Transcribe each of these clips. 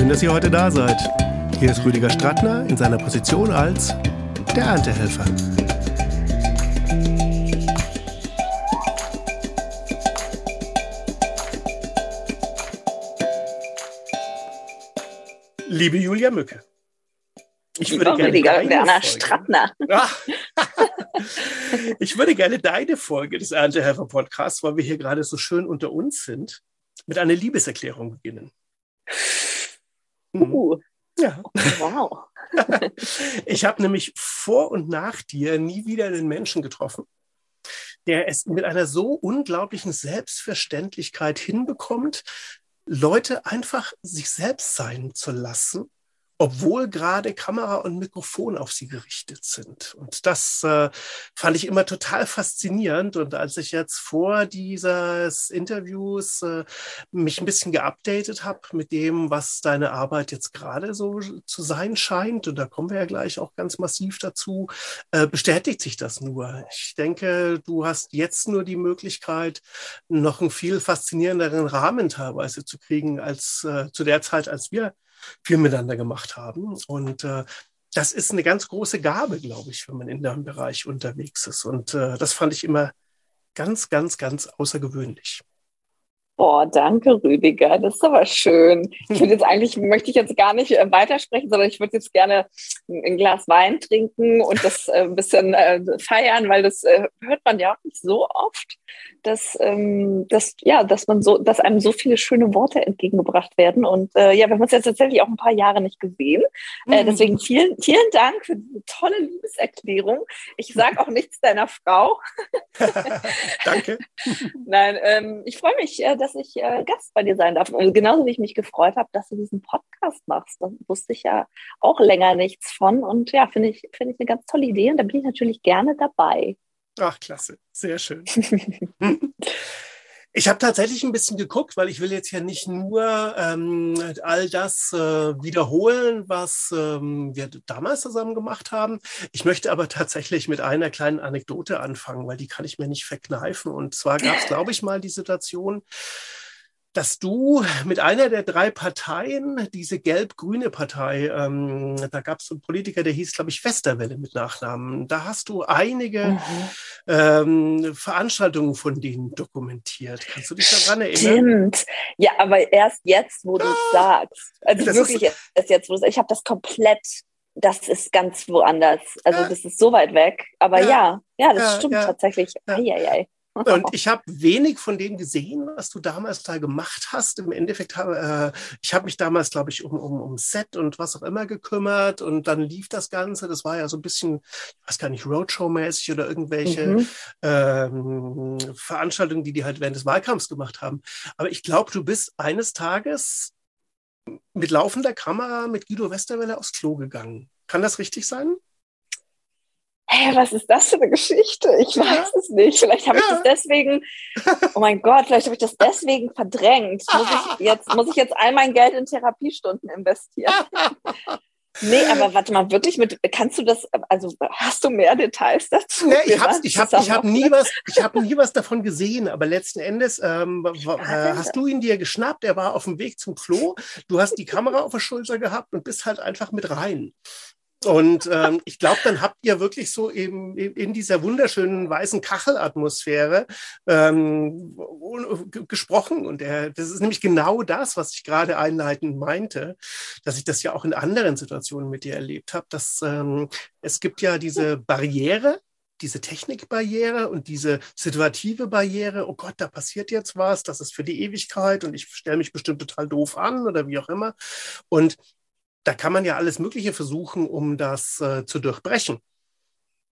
Schön, dass ihr heute da seid. Hier ist Rüdiger Strattner in seiner Position als der Erntehelfer. Liebe Julia Mücke. Ich würde gerne Rüdiger Werner Strattner. ich würde gerne deine Folge des Erntehelfer Podcasts, weil wir hier gerade so schön unter uns sind, mit einer Liebeserklärung beginnen. Uh. Ja. Wow. ich habe nämlich vor und nach dir nie wieder einen Menschen getroffen, der es mit einer so unglaublichen Selbstverständlichkeit hinbekommt, Leute einfach sich selbst sein zu lassen obwohl gerade Kamera und Mikrofon auf sie gerichtet sind. Und das äh, fand ich immer total faszinierend. Und als ich jetzt vor dieses Interviews äh, mich ein bisschen geupdatet habe mit dem, was deine Arbeit jetzt gerade so zu sein scheint, und da kommen wir ja gleich auch ganz massiv dazu, äh, bestätigt sich das nur. Ich denke, du hast jetzt nur die Möglichkeit, noch einen viel faszinierenderen Rahmen teilweise zu kriegen als äh, zu der Zeit, als wir viel miteinander gemacht haben. Und äh, das ist eine ganz große Gabe, glaube ich, wenn man in dem Bereich unterwegs ist. Und äh, das fand ich immer ganz, ganz, ganz außergewöhnlich. Boah, danke, Rüdiger. Das ist aber schön. Ich würde jetzt eigentlich, möchte ich jetzt gar nicht äh, weitersprechen, sondern ich würde jetzt gerne ein Glas Wein trinken und das äh, ein bisschen äh, feiern, weil das hört man ja auch nicht so oft, dass, ähm, dass, ja, dass man so, dass einem so viele schöne Worte entgegengebracht werden. Und ja, wir haben uns jetzt tatsächlich auch ein paar Jahre nicht gesehen. Mhm. deswegen vielen, vielen Dank für diese tolle Liebeserklärung. Ich sage auch nichts deiner Frau. Danke. Nein, ähm, ich freue mich, dass dass ich äh, Gast bei dir sein darf. Also genauso wie ich mich gefreut habe, dass du diesen Podcast machst. Da wusste ich ja auch länger nichts von. Und ja, finde ich, finde ich eine ganz tolle Idee. Und da bin ich natürlich gerne dabei. Ach, klasse. Sehr schön. Ich habe tatsächlich ein bisschen geguckt, weil ich will jetzt ja nicht nur ähm, all das äh, wiederholen, was ähm, wir damals zusammen gemacht haben. Ich möchte aber tatsächlich mit einer kleinen Anekdote anfangen, weil die kann ich mir nicht verkneifen. Und zwar gab es, glaube ich, mal die Situation, dass du mit einer der drei Parteien, diese gelb-grüne Partei, ähm, da gab es einen Politiker, der hieß, glaube ich, Westerwelle mit Nachnamen. Da hast du einige mhm. ähm, Veranstaltungen von denen dokumentiert. Kannst du dich daran erinnern? Stimmt. Ja, aber erst jetzt, wo du es ah, sagst. Also wirklich ist, erst jetzt, wo du Ich habe das komplett das ist ganz woanders. Also ja. das ist so weit weg. Aber ja, ja, ja das ja, stimmt tatsächlich. Ja. Ei, ei, ei. Und ich habe wenig von dem gesehen, was du damals da gemacht hast. Im Endeffekt habe äh, ich habe mich damals, glaube ich, um, um, um Set und was auch immer gekümmert und dann lief das Ganze. Das war ja so ein bisschen, ich weiß gar nicht, Roadshow-mäßig oder irgendwelche mhm. ähm, Veranstaltungen, die die halt während des Wahlkampfs gemacht haben. Aber ich glaube, du bist eines Tages mit laufender Kamera mit Guido Westerwelle aufs Klo gegangen. Kann das richtig sein? Hey, was ist das für eine Geschichte? Ich weiß es nicht. Vielleicht habe ich das deswegen, oh mein Gott, vielleicht habe ich das deswegen verdrängt. Muss ich jetzt, muss ich jetzt all mein Geld in Therapiestunden investieren? Nee, aber warte mal, wirklich mit, kannst du das, also hast du mehr Details dazu? Nee, ich habe ich hab, ich hab nie, was, ich hab nie was davon gesehen, aber letzten Endes ähm, äh, hast du ihn dir geschnappt, er war auf dem Weg zum Klo, du hast die Kamera auf der Schulter gehabt und bist halt einfach mit rein. Und ähm, ich glaube, dann habt ihr wirklich so eben in dieser wunderschönen weißen Kachelatmosphäre ähm, gesprochen. Und er, das ist nämlich genau das, was ich gerade einleitend meinte, dass ich das ja auch in anderen Situationen mit dir erlebt habe, dass ähm, es gibt ja diese Barriere, diese Technikbarriere und diese situative Barriere, oh Gott, da passiert jetzt was, das ist für die Ewigkeit und ich stelle mich bestimmt total doof an oder wie auch immer. Und da kann man ja alles Mögliche versuchen, um das äh, zu durchbrechen.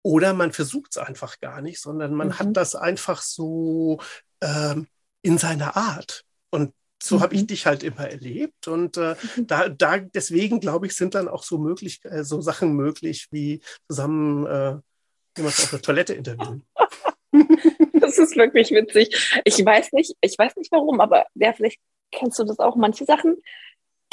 Oder man versucht es einfach gar nicht, sondern man mhm. hat das einfach so ähm, in seiner Art. Und so mhm. habe ich dich halt immer erlebt. Und äh, mhm. da, da deswegen, glaube ich, sind dann auch so möglich, äh, so Sachen möglich, wie zusammen äh, jemand auf der Toilette interviewen. das ist wirklich witzig. Ich weiß nicht, ich weiß nicht warum, aber ja, vielleicht kennst du das auch. Manche Sachen,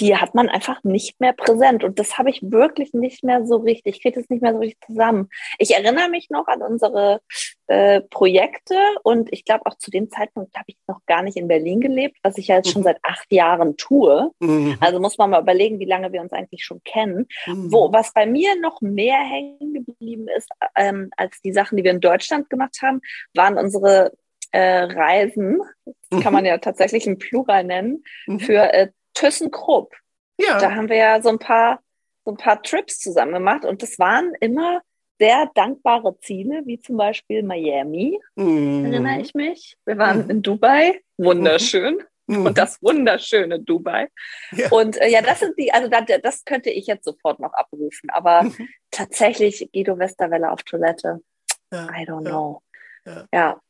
die hat man einfach nicht mehr präsent. Und das habe ich wirklich nicht mehr so richtig, ich kriege das nicht mehr so richtig zusammen. Ich erinnere mich noch an unsere äh, Projekte und ich glaube auch zu dem Zeitpunkt habe ich noch gar nicht in Berlin gelebt, was ich ja jetzt schon mhm. seit acht Jahren tue. Mhm. Also muss man mal überlegen, wie lange wir uns eigentlich schon kennen. Mhm. Wo, was bei mir noch mehr hängen geblieben ist ähm, als die Sachen, die wir in Deutschland gemacht haben, waren unsere äh, Reisen, das kann man mhm. ja tatsächlich im Plural nennen, mhm. für äh, ThyssenKrupp. Ja. Da haben wir ja so ein paar so ein paar Trips zusammen gemacht und das waren immer sehr dankbare Ziele, wie zum Beispiel Miami, mm. erinnere ich mich. Wir waren mm. in Dubai, wunderschön. Mm. Und das wunderschöne Dubai. Ja. Und äh, ja, das sind die, also das, das könnte ich jetzt sofort noch abrufen. Aber mhm. tatsächlich Guido Westerwelle auf Toilette. Ja. I don't know. Ja. ja.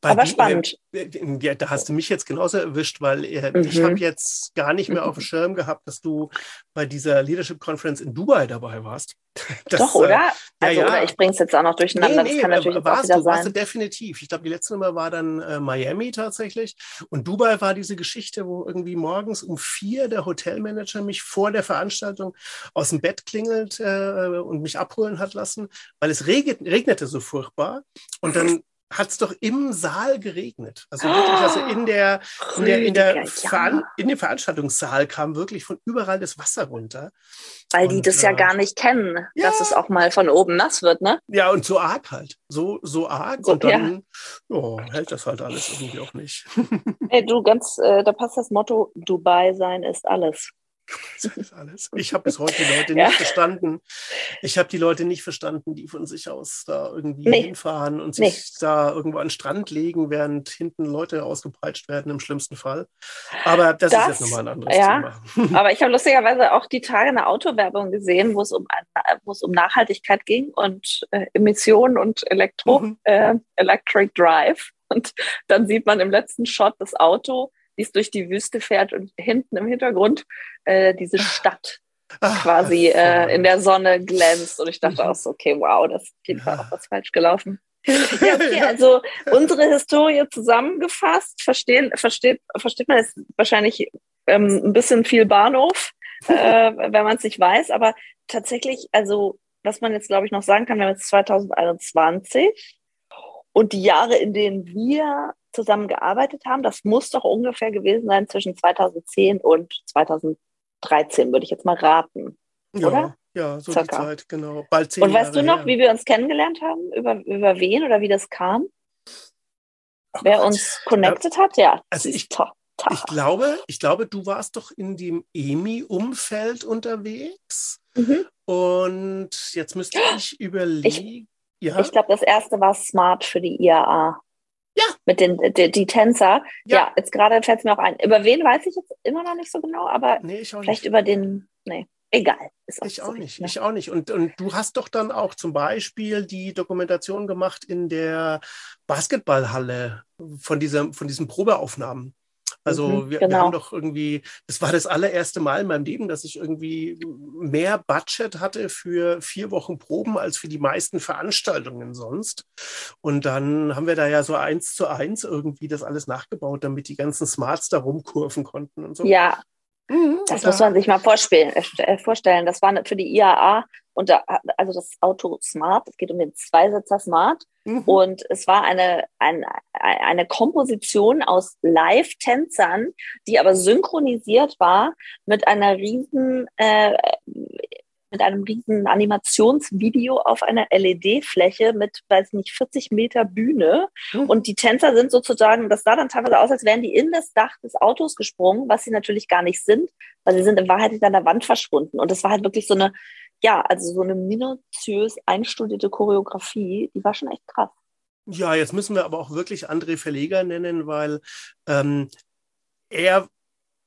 Bei Aber die, spannend. Äh, da hast du mich jetzt genauso erwischt, weil äh, mhm. ich habe jetzt gar nicht mehr auf dem Schirm gehabt, dass du bei dieser Leadership Conference in Dubai dabei warst. Das, Doch, oder? Äh, also, ja, oder ich bringe es jetzt auch noch durcheinander. Nee, nee, das kann natürlich warst auch wieder du, sein. Warst du definitiv. Ich glaube, die letzte Nummer war dann äh, Miami tatsächlich. Und Dubai war diese Geschichte, wo irgendwie morgens um vier der Hotelmanager mich vor der Veranstaltung aus dem Bett klingelt äh, und mich abholen hat lassen, weil es regnete so furchtbar. Und dann hat es doch im Saal geregnet. Also wirklich, also in der, in der, in der, Veran in dem Veranstaltungssaal kam wirklich von überall das Wasser runter. Weil und, die das ja äh, gar nicht kennen, ja. dass es auch mal von oben nass wird, ne? Ja, und so arg halt. So, so arg. So, und dann ja. oh, hält das halt alles irgendwie auch nicht. Hey, du, ganz, äh, da passt das Motto, Dubai sein ist alles. Das ist alles. Ich habe bis heute die Leute ja. nicht verstanden. Ich habe die Leute nicht verstanden, die von sich aus da irgendwie nee. hinfahren und sich nee. da irgendwo an den Strand legen, während hinten Leute ausgepeitscht werden im schlimmsten Fall. Aber das, das ist jetzt nochmal ein anderes ja. Thema. Aber ich habe lustigerweise auch die Tage eine Autowerbung gesehen, wo es um, wo es um Nachhaltigkeit ging und äh, Emissionen und Elektro, mhm. äh, Electric Drive. Und dann sieht man im letzten Shot das Auto wie es durch die Wüste fährt und hinten im Hintergrund äh, diese Stadt Ach, quasi äh, in der Sonne glänzt. Und ich dachte auch so, okay, wow, das ist auf jeden Fall auch was falsch gelaufen. ja, okay, also unsere Historie zusammengefasst, verstehen, versteht, versteht man jetzt wahrscheinlich ähm, ein bisschen viel Bahnhof, äh, wenn man es nicht weiß, aber tatsächlich, also was man jetzt, glaube ich, noch sagen kann, wir haben jetzt 2021 und die Jahre, in denen wir zusammen gearbeitet haben, das muss doch ungefähr gewesen sein zwischen 2010 und 2013, würde ich jetzt mal raten. Ja, oder? Ja, so Circa. die Zeit, genau. Bald zehn Und weißt Jahre du noch, her. wie wir uns kennengelernt haben? Über, über wen oder wie das kam? Oh Wer Gott. uns connected ja, hat? Ja. Also ich, ich glaube, ich glaube, du warst doch in dem EMI-Umfeld unterwegs. Mhm. Und jetzt müsste ich überlegen. Ich, ja? ich glaube, das erste war Smart für die IAA. Ja. Mit den die, die Tänzer. Ja, ja jetzt gerade fällt es mir auch ein. Über wen weiß ich jetzt immer noch nicht so genau, aber nee, vielleicht nicht. über den. Nee, egal. Auch ich auch nicht. Ne? Ich auch nicht. Und, und du hast doch dann auch zum Beispiel die Dokumentation gemacht in der Basketballhalle von, dieser, von diesen Probeaufnahmen. Also mhm, wir, genau. wir, haben doch irgendwie, das war das allererste Mal in meinem Leben, dass ich irgendwie mehr Budget hatte für vier Wochen Proben als für die meisten Veranstaltungen sonst. Und dann haben wir da ja so eins zu eins irgendwie das alles nachgebaut, damit die ganzen Smarts da rumkurven konnten und so. Ja, Mhm, das muss man sich mal vorstellen. Äh, vorstellen. Das war für die IAA und also das Auto Smart. Es geht um den Zweisitzer Smart mhm. und es war eine, eine, eine Komposition aus Live-Tänzern, die aber synchronisiert war mit einer riesen äh, mit einem riesen Animationsvideo auf einer LED-Fläche mit, weiß nicht, 40 Meter Bühne. Mhm. Und die Tänzer sind sozusagen, das sah dann teilweise aus, als wären die in das Dach des Autos gesprungen, was sie natürlich gar nicht sind, weil sie sind in Wahrheit hinter der Wand verschwunden. Und das war halt wirklich so eine, ja, also so eine minutiös einstudierte Choreografie, die war schon echt krass. Ja, jetzt müssen wir aber auch wirklich André Verleger nennen, weil ähm, er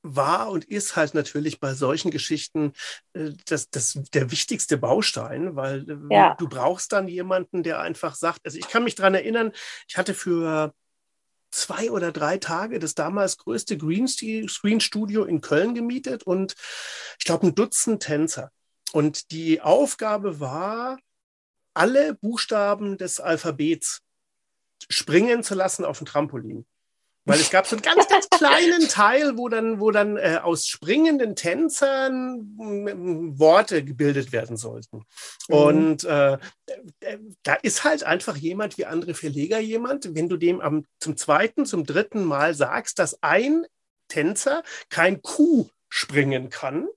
war und ist halt natürlich bei solchen Geschichten äh, das, das, der wichtigste Baustein, weil äh, ja. du brauchst dann jemanden, der einfach sagt, also ich kann mich daran erinnern, ich hatte für zwei oder drei Tage das damals größte Screen Studio in Köln gemietet und ich glaube ein Dutzend Tänzer. Und die Aufgabe war, alle Buchstaben des Alphabets springen zu lassen auf dem Trampolin. Weil es gab so einen ganz, ganz kleinen Teil, wo dann, wo dann äh, aus springenden Tänzern äh, Worte gebildet werden sollten. Mhm. Und äh, da ist halt einfach jemand wie André Verleger jemand, wenn du dem am, zum zweiten, zum dritten Mal sagst, dass ein Tänzer kein Kuh springen kann,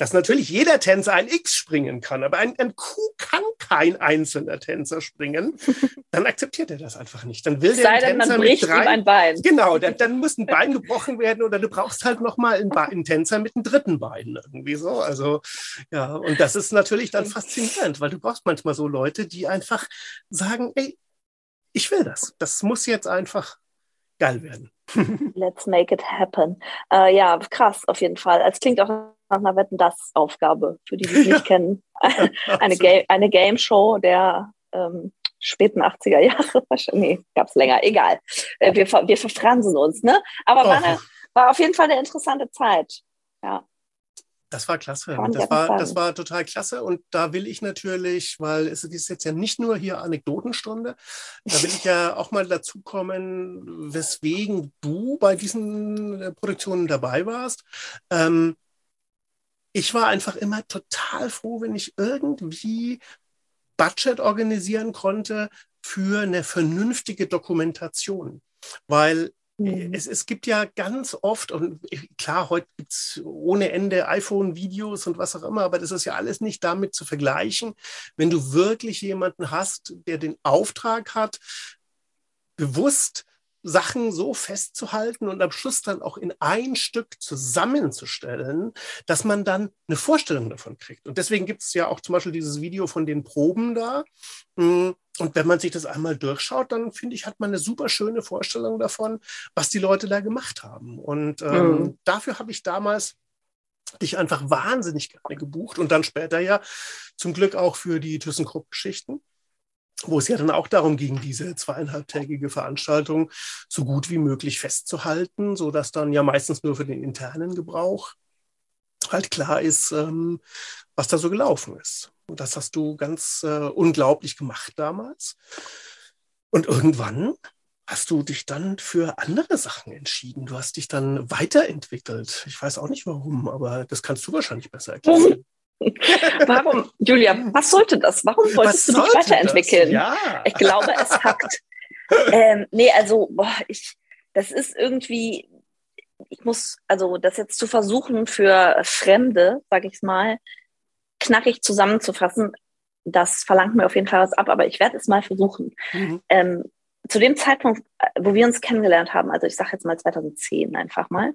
dass natürlich jeder Tänzer ein X springen kann, aber ein, ein Q kann kein einzelner Tänzer springen, dann akzeptiert er das einfach nicht. Dann will der Tänzer man bricht mit drei, ihm ein Bein. Genau, dann, dann muss ein Bein gebrochen werden oder du brauchst halt nochmal einen, einen Tänzer mit einem dritten Bein irgendwie so. Also ja, und das ist natürlich dann faszinierend, weil du brauchst manchmal so Leute, die einfach sagen, ey, ich will das. Das muss jetzt einfach geil werden. Let's make it happen. Äh, ja, krass, auf jeden Fall. Es klingt auch nach einer Wetten das Aufgabe, für die, die es nicht kennen. eine, Ga eine Game Show der ähm, späten 80er Jahre. nee, gab es länger, egal. Äh, wir, wir verfransen uns, ne? Aber war, eine, war auf jeden Fall eine interessante Zeit. Ja. Das war klasse. Das war, das war total klasse. Und da will ich natürlich, weil es ist jetzt ja nicht nur hier Anekdotenstunde, da will ich ja auch mal dazu kommen, weswegen du bei diesen äh, Produktionen dabei warst. Ähm, ich war einfach immer total froh, wenn ich irgendwie Budget organisieren konnte für eine vernünftige Dokumentation. Weil mhm. es, es gibt ja ganz oft, und klar, heute gibt es ohne Ende iPhone-Videos und was auch immer, aber das ist ja alles nicht damit zu vergleichen, wenn du wirklich jemanden hast, der den Auftrag hat, bewusst Sachen so festzuhalten und am Schluss dann auch in ein Stück zusammenzustellen, dass man dann eine Vorstellung davon kriegt. Und deswegen gibt es ja auch zum Beispiel dieses Video von den Proben da. Und wenn man sich das einmal durchschaut, dann finde ich, hat man eine super schöne Vorstellung davon, was die Leute da gemacht haben. Und ähm, mhm. dafür habe ich damals dich einfach wahnsinnig gerne gebucht und dann später ja zum Glück auch für die ThyssenKrupp-Geschichten wo es ja dann auch darum ging, diese zweieinhalbtägige Veranstaltung so gut wie möglich festzuhalten, so dass dann ja meistens nur für den internen Gebrauch halt klar ist, ähm, was da so gelaufen ist. Und das hast du ganz äh, unglaublich gemacht damals. Und irgendwann hast du dich dann für andere Sachen entschieden. Du hast dich dann weiterentwickelt. Ich weiß auch nicht warum, aber das kannst du wahrscheinlich besser erklären. Warum, Julia, was sollte das? Warum wolltest was du dich weiterentwickeln? Ja. Ich glaube, es hackt. ähm, nee, also, boah, ich, das ist irgendwie, ich muss, also das jetzt zu versuchen für Fremde, sage ich mal, knackig zusammenzufassen, das verlangt mir auf jeden Fall was ab, aber ich werde es mal versuchen. Mhm. Ähm, zu dem Zeitpunkt, wo wir uns kennengelernt haben, also ich sage jetzt mal 2010 einfach mal,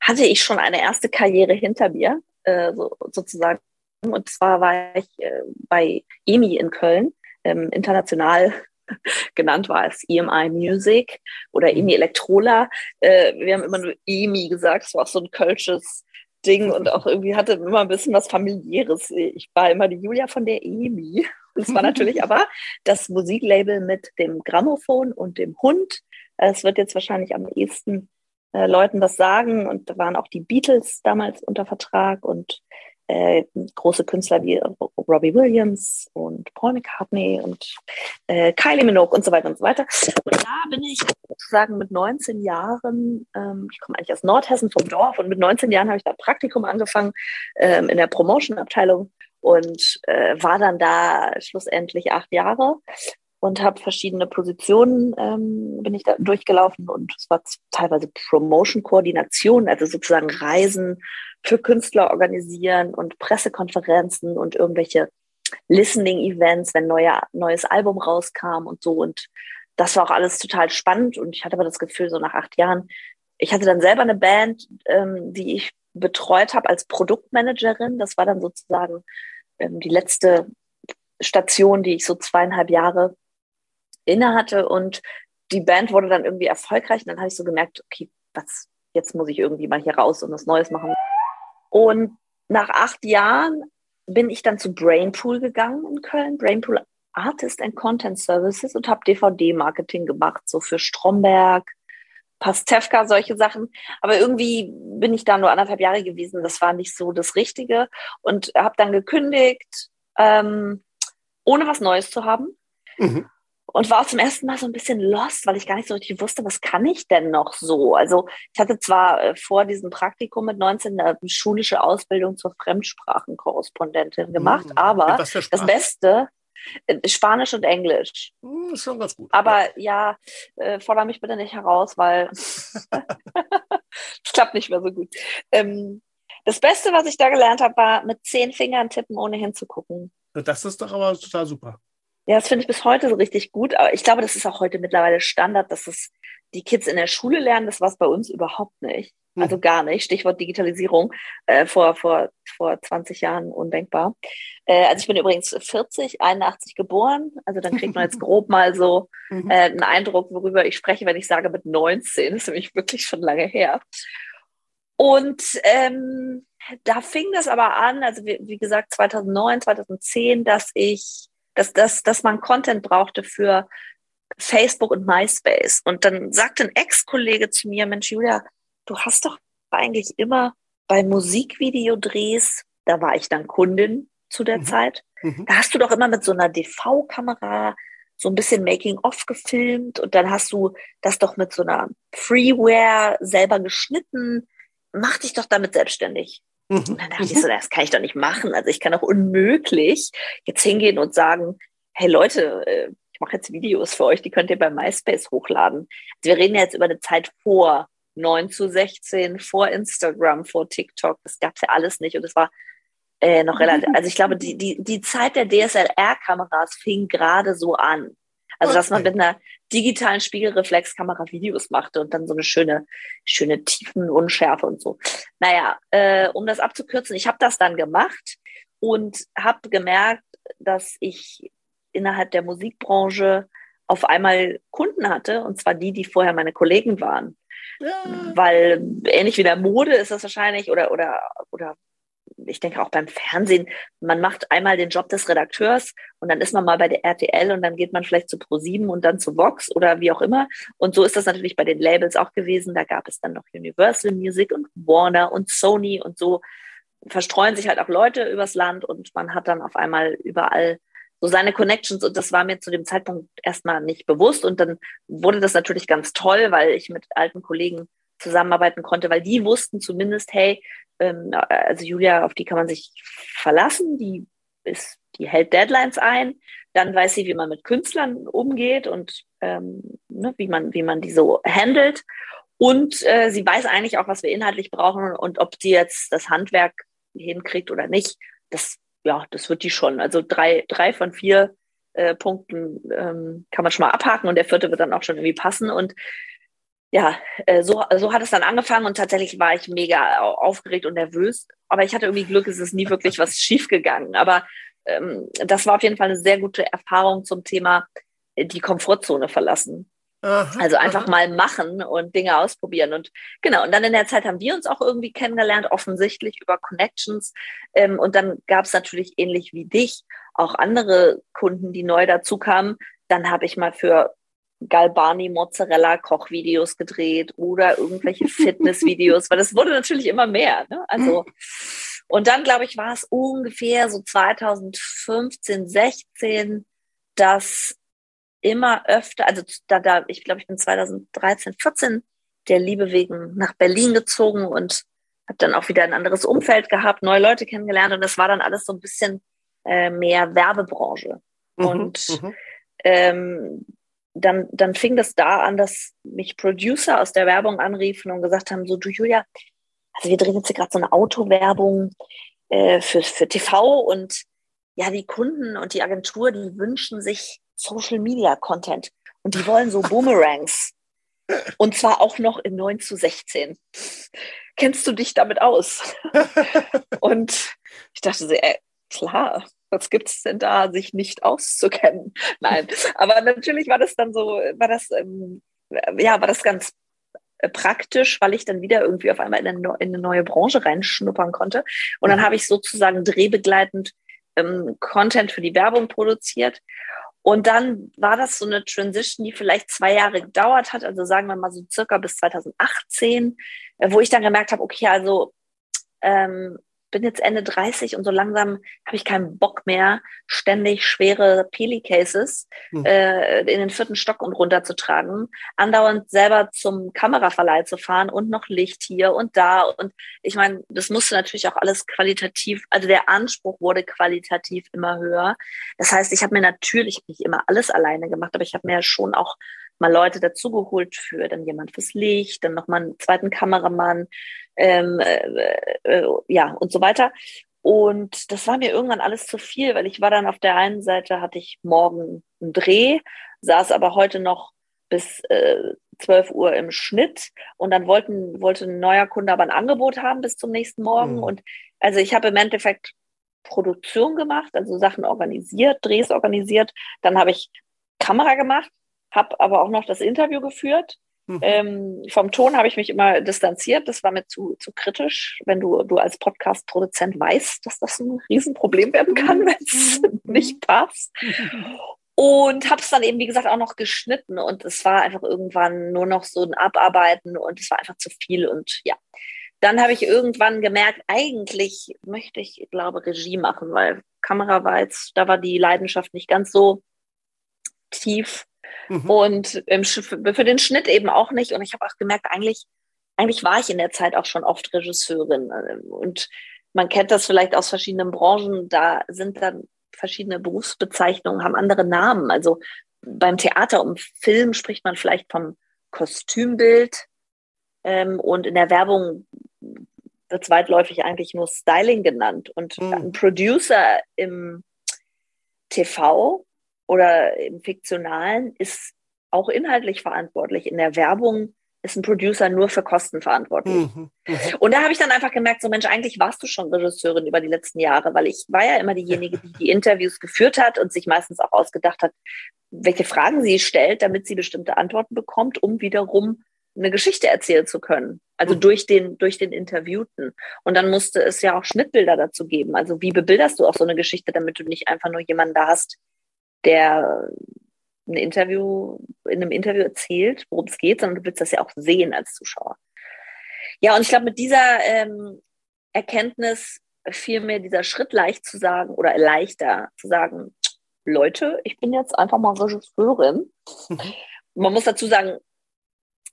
hatte ich schon eine erste Karriere hinter mir, äh, so, sozusagen und zwar war ich äh, bei EMI in Köln, ähm, international genannt war es EMI Music oder EMI Elektrola. Äh, wir haben immer nur EMI gesagt, es war auch so ein kölsches Ding und auch irgendwie hatte immer ein bisschen was familiäres. Ich war immer die Julia von der EMI. Und es war natürlich aber das Musiklabel mit dem Grammophon und dem Hund. Es wird jetzt wahrscheinlich am ehesten äh, Leuten was sagen. Und da waren auch die Beatles damals unter Vertrag und äh, große Künstler wie Robbie Williams und Paul McCartney und äh, Kylie Minogue und so weiter und so weiter. Und da bin ich sozusagen mit 19 Jahren, ähm, ich komme eigentlich aus Nordhessen vom Dorf und mit 19 Jahren habe ich da Praktikum angefangen ähm, in der Promotion-Abteilung und äh, war dann da schlussendlich acht Jahre und habe verschiedene Positionen ähm, bin ich da durchgelaufen und es war teilweise Promotion-Koordination, also sozusagen Reisen für Künstler organisieren und Pressekonferenzen und irgendwelche Listening-Events, wenn neuer neues Album rauskam und so. Und das war auch alles total spannend. Und ich hatte aber das Gefühl, so nach acht Jahren, ich hatte dann selber eine Band, ähm, die ich betreut habe als Produktmanagerin. Das war dann sozusagen ähm, die letzte Station, die ich so zweieinhalb Jahre inne hatte. Und die Band wurde dann irgendwie erfolgreich. Und dann habe ich so gemerkt, okay, was, jetzt muss ich irgendwie mal hier raus und was Neues machen. Und nach acht Jahren bin ich dann zu Brainpool gegangen in Köln, Brainpool Artist and Content Services und habe DVD-Marketing gemacht, so für Stromberg, Pastewka, solche Sachen. Aber irgendwie bin ich da nur anderthalb Jahre gewesen. Das war nicht so das Richtige und habe dann gekündigt, ähm, ohne was Neues zu haben. Mhm. Und war auch zum ersten Mal so ein bisschen lost, weil ich gar nicht so richtig wusste, was kann ich denn noch so? Also ich hatte zwar äh, vor diesem Praktikum mit 19 eine schulische Ausbildung zur Fremdsprachenkorrespondentin gemacht, mhm. aber das Beste, äh, Spanisch und Englisch. Hm, ist schon ganz gut. Aber ja, äh, fordere mich bitte nicht heraus, weil es klappt nicht mehr so gut. Ähm, das Beste, was ich da gelernt habe, war mit zehn Fingern tippen, ohne hinzugucken. Das ist doch aber total super. Ja, das finde ich bis heute so richtig gut. Aber ich glaube, das ist auch heute mittlerweile Standard, dass es die Kids in der Schule lernen. Das war es bei uns überhaupt nicht. Hm. Also gar nicht. Stichwort Digitalisierung. Äh, vor, vor, vor 20 Jahren undenkbar. Äh, also ich bin übrigens 40, 81 geboren. Also dann kriegt man jetzt grob mal so mhm. äh, einen Eindruck, worüber ich spreche, wenn ich sage mit 19. Das ist nämlich wirklich schon lange her. Und ähm, da fing das aber an, also wie, wie gesagt 2009, 2010, dass ich, dass, dass, dass man Content brauchte für Facebook und MySpace. Und dann sagte ein Ex-Kollege zu mir, Mensch, Julia, du hast doch eigentlich immer bei Musikvideodrehs, da war ich dann Kundin zu der mhm. Zeit, mhm. da hast du doch immer mit so einer DV-Kamera so ein bisschen Making-of gefilmt und dann hast du das doch mit so einer Freeware selber geschnitten mach dich doch damit selbstständig. Mhm. Und dann dachte ich so, das kann ich doch nicht machen. Also ich kann doch unmöglich jetzt hingehen und sagen, hey Leute, äh, ich mache jetzt Videos für euch, die könnt ihr bei MySpace hochladen. Also wir reden jetzt über eine Zeit vor 9 zu 16, vor Instagram, vor TikTok. Das gab's ja alles nicht. Und es war äh, noch relativ, also ich glaube, die, die, die Zeit der DSLR-Kameras fing gerade so an. Also, dass man mit einer digitalen Spiegelreflexkamera Videos machte und dann so eine schöne, schöne Tiefenunschärfe und so. Naja, äh, um das abzukürzen, ich habe das dann gemacht und habe gemerkt, dass ich innerhalb der Musikbranche auf einmal Kunden hatte, und zwar die, die vorher meine Kollegen waren. Ja. Weil ähnlich wie der Mode ist das wahrscheinlich oder oder oder ich denke auch beim Fernsehen, man macht einmal den Job des Redakteurs und dann ist man mal bei der RTL und dann geht man vielleicht zu Pro7 und dann zu Vox oder wie auch immer. Und so ist das natürlich bei den Labels auch gewesen. Da gab es dann noch Universal Music und Warner und Sony und so verstreuen sich halt auch Leute übers Land und man hat dann auf einmal überall so seine Connections und das war mir zu dem Zeitpunkt erstmal nicht bewusst und dann wurde das natürlich ganz toll, weil ich mit alten Kollegen zusammenarbeiten konnte, weil die wussten zumindest, hey, ähm, also Julia, auf die kann man sich verlassen, die ist, die hält Deadlines ein, dann weiß sie, wie man mit Künstlern umgeht und ähm, ne, wie man, wie man die so handelt. Und äh, sie weiß eigentlich auch, was wir inhaltlich brauchen und ob sie jetzt das Handwerk hinkriegt oder nicht. Das, ja, das wird die schon. Also drei, drei von vier äh, Punkten ähm, kann man schon mal abhaken und der vierte wird dann auch schon irgendwie passen. Und ja, äh, so, so hat es dann angefangen und tatsächlich war ich mega aufgeregt und nervös. Aber ich hatte irgendwie Glück, es ist nie wirklich was schiefgegangen. Aber ähm, das war auf jeden Fall eine sehr gute Erfahrung zum Thema äh, die Komfortzone verlassen. Aha, also einfach aha. mal machen und Dinge ausprobieren. Und genau, und dann in der Zeit haben wir uns auch irgendwie kennengelernt, offensichtlich über Connections. Ähm, und dann gab es natürlich ähnlich wie dich auch andere Kunden, die neu dazu kamen. Dann habe ich mal für Galbani Mozzarella Kochvideos gedreht oder irgendwelche Fitnessvideos, weil das wurde natürlich immer mehr. Ne? Also und dann glaube ich war es ungefähr so 2015, 16, dass immer öfter, also da, da ich glaube ich bin 2013, 14 der Liebe wegen nach Berlin gezogen und habe dann auch wieder ein anderes Umfeld gehabt, neue Leute kennengelernt und das war dann alles so ein bisschen äh, mehr Werbebranche. Mhm, und mhm. ähm, dann, dann fing das da an, dass mich Producer aus der Werbung anriefen und gesagt haben, so du Julia, also wir drehen jetzt hier gerade so eine Autowerbung äh, für, für TV und ja, die Kunden und die Agentur, die wünschen sich Social Media Content und die wollen so Boomerangs. Und zwar auch noch in 9 zu 16. Kennst du dich damit aus? und ich dachte so, ey, klar, was gibt es denn da, sich nicht auszukennen? Nein, aber natürlich war das dann so, war das, ähm, ja, war das ganz äh, praktisch, weil ich dann wieder irgendwie auf einmal in eine, in eine neue Branche reinschnuppern konnte. Und dann mhm. habe ich sozusagen drehbegleitend ähm, Content für die Werbung produziert. Und dann war das so eine Transition, die vielleicht zwei Jahre gedauert hat, also sagen wir mal so circa bis 2018, äh, wo ich dann gemerkt habe, okay, also ähm, bin jetzt Ende 30 und so langsam habe ich keinen Bock mehr, ständig schwere Peli-Cases mhm. äh, in den vierten Stock und runter zu tragen, andauernd selber zum Kameraverleih zu fahren und noch Licht hier und da. Und ich meine, das musste natürlich auch alles qualitativ, also der Anspruch wurde qualitativ immer höher. Das heißt, ich habe mir natürlich nicht immer alles alleine gemacht, aber ich habe mir schon auch mal Leute dazugeholt für dann jemand fürs Licht, dann nochmal einen zweiten Kameramann, ähm, äh, äh, ja, und so weiter. Und das war mir irgendwann alles zu viel, weil ich war dann auf der einen Seite, hatte ich morgen einen Dreh, saß aber heute noch bis äh, 12 Uhr im Schnitt und dann wollten, wollte ein neuer Kunde aber ein Angebot haben bis zum nächsten Morgen. Mhm. Und also ich habe im Endeffekt Produktion gemacht, also Sachen organisiert, Drehs organisiert. Dann habe ich Kamera gemacht, habe aber auch noch das Interview geführt. Mhm. Ähm, vom Ton habe ich mich immer distanziert. Das war mir zu, zu kritisch, wenn du, du als Podcast-Produzent weißt, dass das ein Riesenproblem werden kann, wenn es mhm. nicht passt. Und habe es dann eben, wie gesagt, auch noch geschnitten. Und es war einfach irgendwann nur noch so ein Abarbeiten und es war einfach zu viel. Und ja, dann habe ich irgendwann gemerkt, eigentlich möchte ich, ich glaube, Regie machen, weil Kamera war jetzt, da war die Leidenschaft nicht ganz so tief. Mhm. Und im, für den Schnitt eben auch nicht. Und ich habe auch gemerkt, eigentlich, eigentlich war ich in der Zeit auch schon oft Regisseurin. Und man kennt das vielleicht aus verschiedenen Branchen. Da sind dann verschiedene Berufsbezeichnungen, haben andere Namen. Also beim Theater und Film spricht man vielleicht vom Kostümbild. Ähm, und in der Werbung wird zweitläufig eigentlich nur Styling genannt. Und mhm. ein Producer im TV oder im Fiktionalen ist auch inhaltlich verantwortlich. In der Werbung ist ein Producer nur für Kosten verantwortlich. Mhm. Mhm. Und da habe ich dann einfach gemerkt, so Mensch, eigentlich warst du schon Regisseurin über die letzten Jahre, weil ich war ja immer diejenige, die die Interviews geführt hat und sich meistens auch ausgedacht hat, welche Fragen sie stellt, damit sie bestimmte Antworten bekommt, um wiederum eine Geschichte erzählen zu können. Also mhm. durch den, durch den Interviewten. Und dann musste es ja auch Schnittbilder dazu geben. Also wie bebilderst du auch so eine Geschichte, damit du nicht einfach nur jemanden da hast, der ein Interview, in einem Interview erzählt, worum es geht, sondern du willst das ja auch sehen als Zuschauer. Ja, und ich glaube, mit dieser ähm, Erkenntnis fiel mir dieser Schritt leicht zu sagen oder leichter zu sagen, Leute, ich bin jetzt einfach mal Regisseurin. Man muss dazu sagen,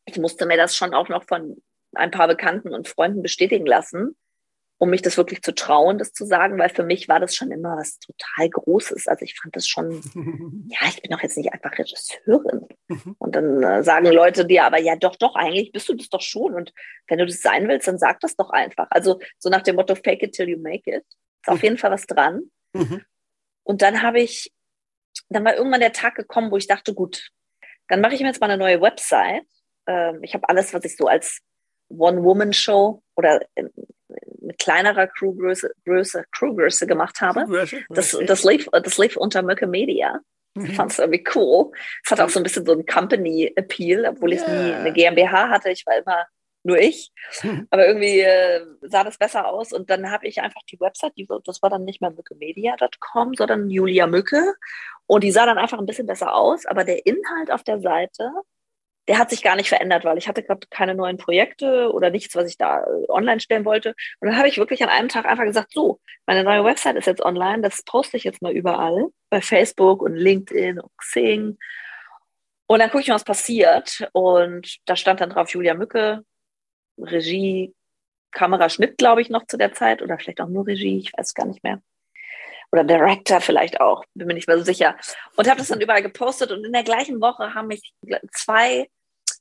ich musste mir das schon auch noch von ein paar Bekannten und Freunden bestätigen lassen, um mich das wirklich zu trauen, das zu sagen, weil für mich war das schon immer was total Großes. Also ich fand das schon, ja, ich bin doch jetzt nicht einfach Regisseurin. Mhm. Und dann äh, sagen Leute dir, aber ja, doch, doch, eigentlich bist du das doch schon. Und wenn du das sein willst, dann sag das doch einfach. Also so nach dem Motto, fake it till you make it. Ist auf mhm. jeden Fall was dran. Mhm. Und dann habe ich, dann war irgendwann der Tag gekommen, wo ich dachte, gut, dann mache ich mir jetzt mal eine neue Website. Ähm, ich habe alles, was ich so als One-Woman-Show oder mit kleinerer Crewgröße Größe, Crewgröße gemacht habe. Das, das, lief, das lief unter Möcke Media. Ich mhm. fand es irgendwie cool. Es hat auch so ein bisschen so einen Company-Appeal, obwohl yeah. ich nie eine GmbH hatte. Ich war immer nur ich. Aber irgendwie äh, sah das besser aus. Und dann habe ich einfach die Website, die, das war dann nicht mehr mückemedia.com, sondern Julia Mücke. Und die sah dann einfach ein bisschen besser aus. Aber der Inhalt auf der Seite der hat sich gar nicht verändert, weil ich hatte gerade keine neuen Projekte oder nichts, was ich da äh, online stellen wollte. Und dann habe ich wirklich an einem Tag einfach gesagt, so, meine neue Website ist jetzt online, das poste ich jetzt mal überall, bei Facebook und LinkedIn und Xing. Und dann gucke ich mal, was passiert. Und da stand dann drauf Julia Mücke, Regie, Kameraschnitt, glaube ich, noch zu der Zeit. Oder vielleicht auch nur Regie, ich weiß gar nicht mehr. Oder Director vielleicht auch, bin mir nicht mehr so sicher. Und habe das dann überall gepostet. Und in der gleichen Woche haben mich zwei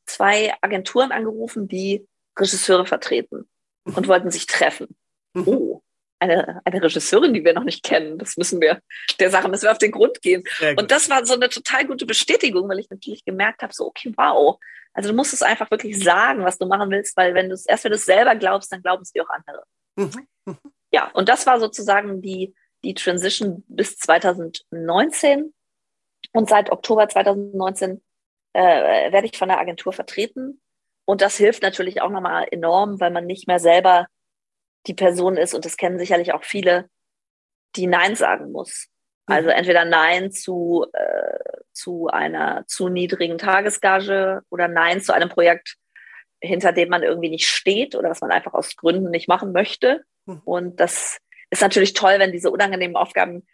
zwei Agenturen angerufen, die Regisseure vertreten und mhm. wollten sich treffen. Mhm. Oh, eine, eine Regisseurin, die wir noch nicht kennen. Das müssen wir, der Sache müssen wir auf den Grund gehen. Und das war so eine total gute Bestätigung, weil ich natürlich gemerkt habe, so, okay, wow. Also du musst es einfach wirklich sagen, was du machen willst, weil wenn du es erst wenn du es selber glaubst, dann glauben es dir auch andere. Mhm. Ja, und das war sozusagen die, die Transition bis 2019. Und seit Oktober 2019 äh, werde ich von der Agentur vertreten. Und das hilft natürlich auch nochmal enorm, weil man nicht mehr selber die Person ist, und das kennen sicherlich auch viele, die Nein sagen muss. Also entweder Nein zu, äh, zu einer zu niedrigen Tagesgage oder Nein zu einem Projekt, hinter dem man irgendwie nicht steht oder was man einfach aus Gründen nicht machen möchte. Mhm. Und das ist natürlich toll, wenn diese unangenehmen Aufgaben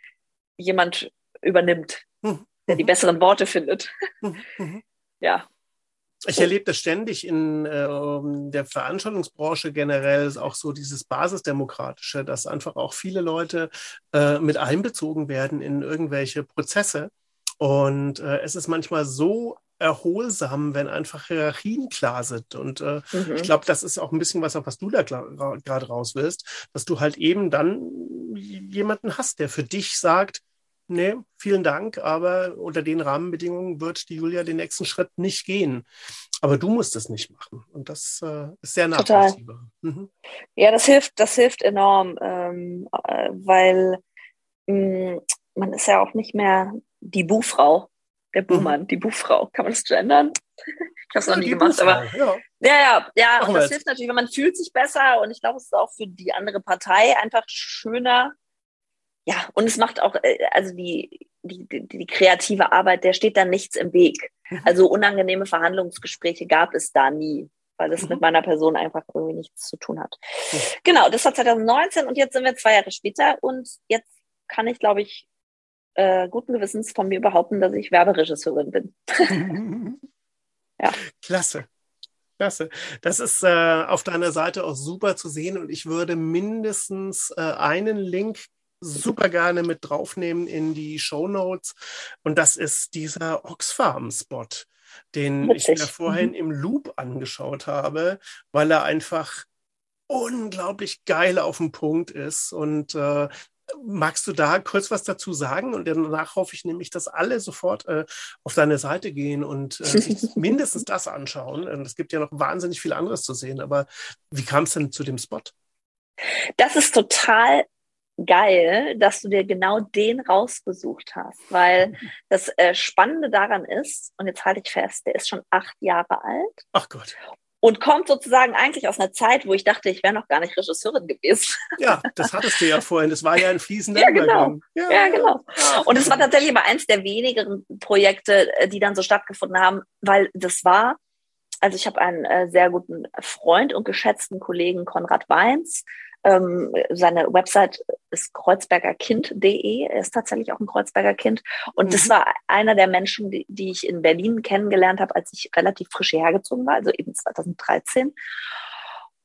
jemand übernimmt, mhm. der die besseren Worte findet. Mhm. ja. Ich erlebe das ständig in äh, der Veranstaltungsbranche generell, ist auch so dieses Basisdemokratische, dass einfach auch viele Leute äh, mit einbezogen werden in irgendwelche Prozesse. Und äh, es ist manchmal so erholsam, wenn einfach Hierarchien klar sind. Und äh, mhm. ich glaube, das ist auch ein bisschen was, auf was du da gerade raus willst, dass du halt eben dann jemanden hast, der für dich sagt, nee, vielen Dank, aber unter den Rahmenbedingungen wird die Julia den nächsten Schritt nicht gehen. Aber du musst es nicht machen. Und das äh, ist sehr nachvollziehbar. Mhm. Ja, das hilft, das hilft enorm, ähm, äh, weil mh, mm, man ist ja auch nicht mehr die Buhfrau, der Buhmann, mhm. die Buhfrau. Kann man das gendern? Ich habe es noch nie gemacht, aber ja, ja, ja, ja und das jetzt. hilft natürlich, weil man fühlt sich besser und ich glaube, es ist auch für die andere Partei einfach schöner. Ja, und es macht auch, äh, also die, die, die, die kreative Arbeit, der steht da nichts im Weg. Mhm. Also unangenehme Verhandlungsgespräche gab es da nie, weil das mhm. mit meiner Person einfach irgendwie nichts zu tun hat. Genau, das war 2019 und jetzt sind wir zwei Jahre später und jetzt kann ich, glaube ich, äh, guten Gewissens von mir behaupten, dass ich Werberegisseurin bin. ja. Klasse. Klasse. Das ist äh, auf deiner Seite auch super zu sehen und ich würde mindestens äh, einen Link super gerne mit draufnehmen in die Show Notes und das ist dieser Oxfarm-Spot, den Witzig. ich mir vorhin mhm. im Loop angeschaut habe, weil er einfach unglaublich geil auf den Punkt ist und äh, Magst du da kurz was dazu sagen? Und danach hoffe ich nämlich, dass alle sofort äh, auf deine Seite gehen und äh, mindestens das anschauen. Es gibt ja noch wahnsinnig viel anderes zu sehen. Aber wie kam es denn zu dem Spot? Das ist total geil, dass du dir genau den rausgesucht hast, weil das äh, Spannende daran ist, und jetzt halte ich fest, der ist schon acht Jahre alt. Ach Gott und kommt sozusagen eigentlich aus einer Zeit, wo ich dachte, ich wäre noch gar nicht Regisseurin gewesen. Ja, das hattest du ja vorhin. Das war ja ein fließender ja, genau. Ja, ja, genau. Und es war tatsächlich aber eins der wenigen Projekte, äh, die dann so stattgefunden haben, weil das war, also ich habe einen äh, sehr guten Freund und geschätzten Kollegen Konrad Weins, ähm, seine Website ist kreuzbergerkind.de. Er ist tatsächlich auch ein Kreuzberger Kind. Und mhm. das war einer der Menschen, die, die ich in Berlin kennengelernt habe, als ich relativ frisch hergezogen war, also eben 2013.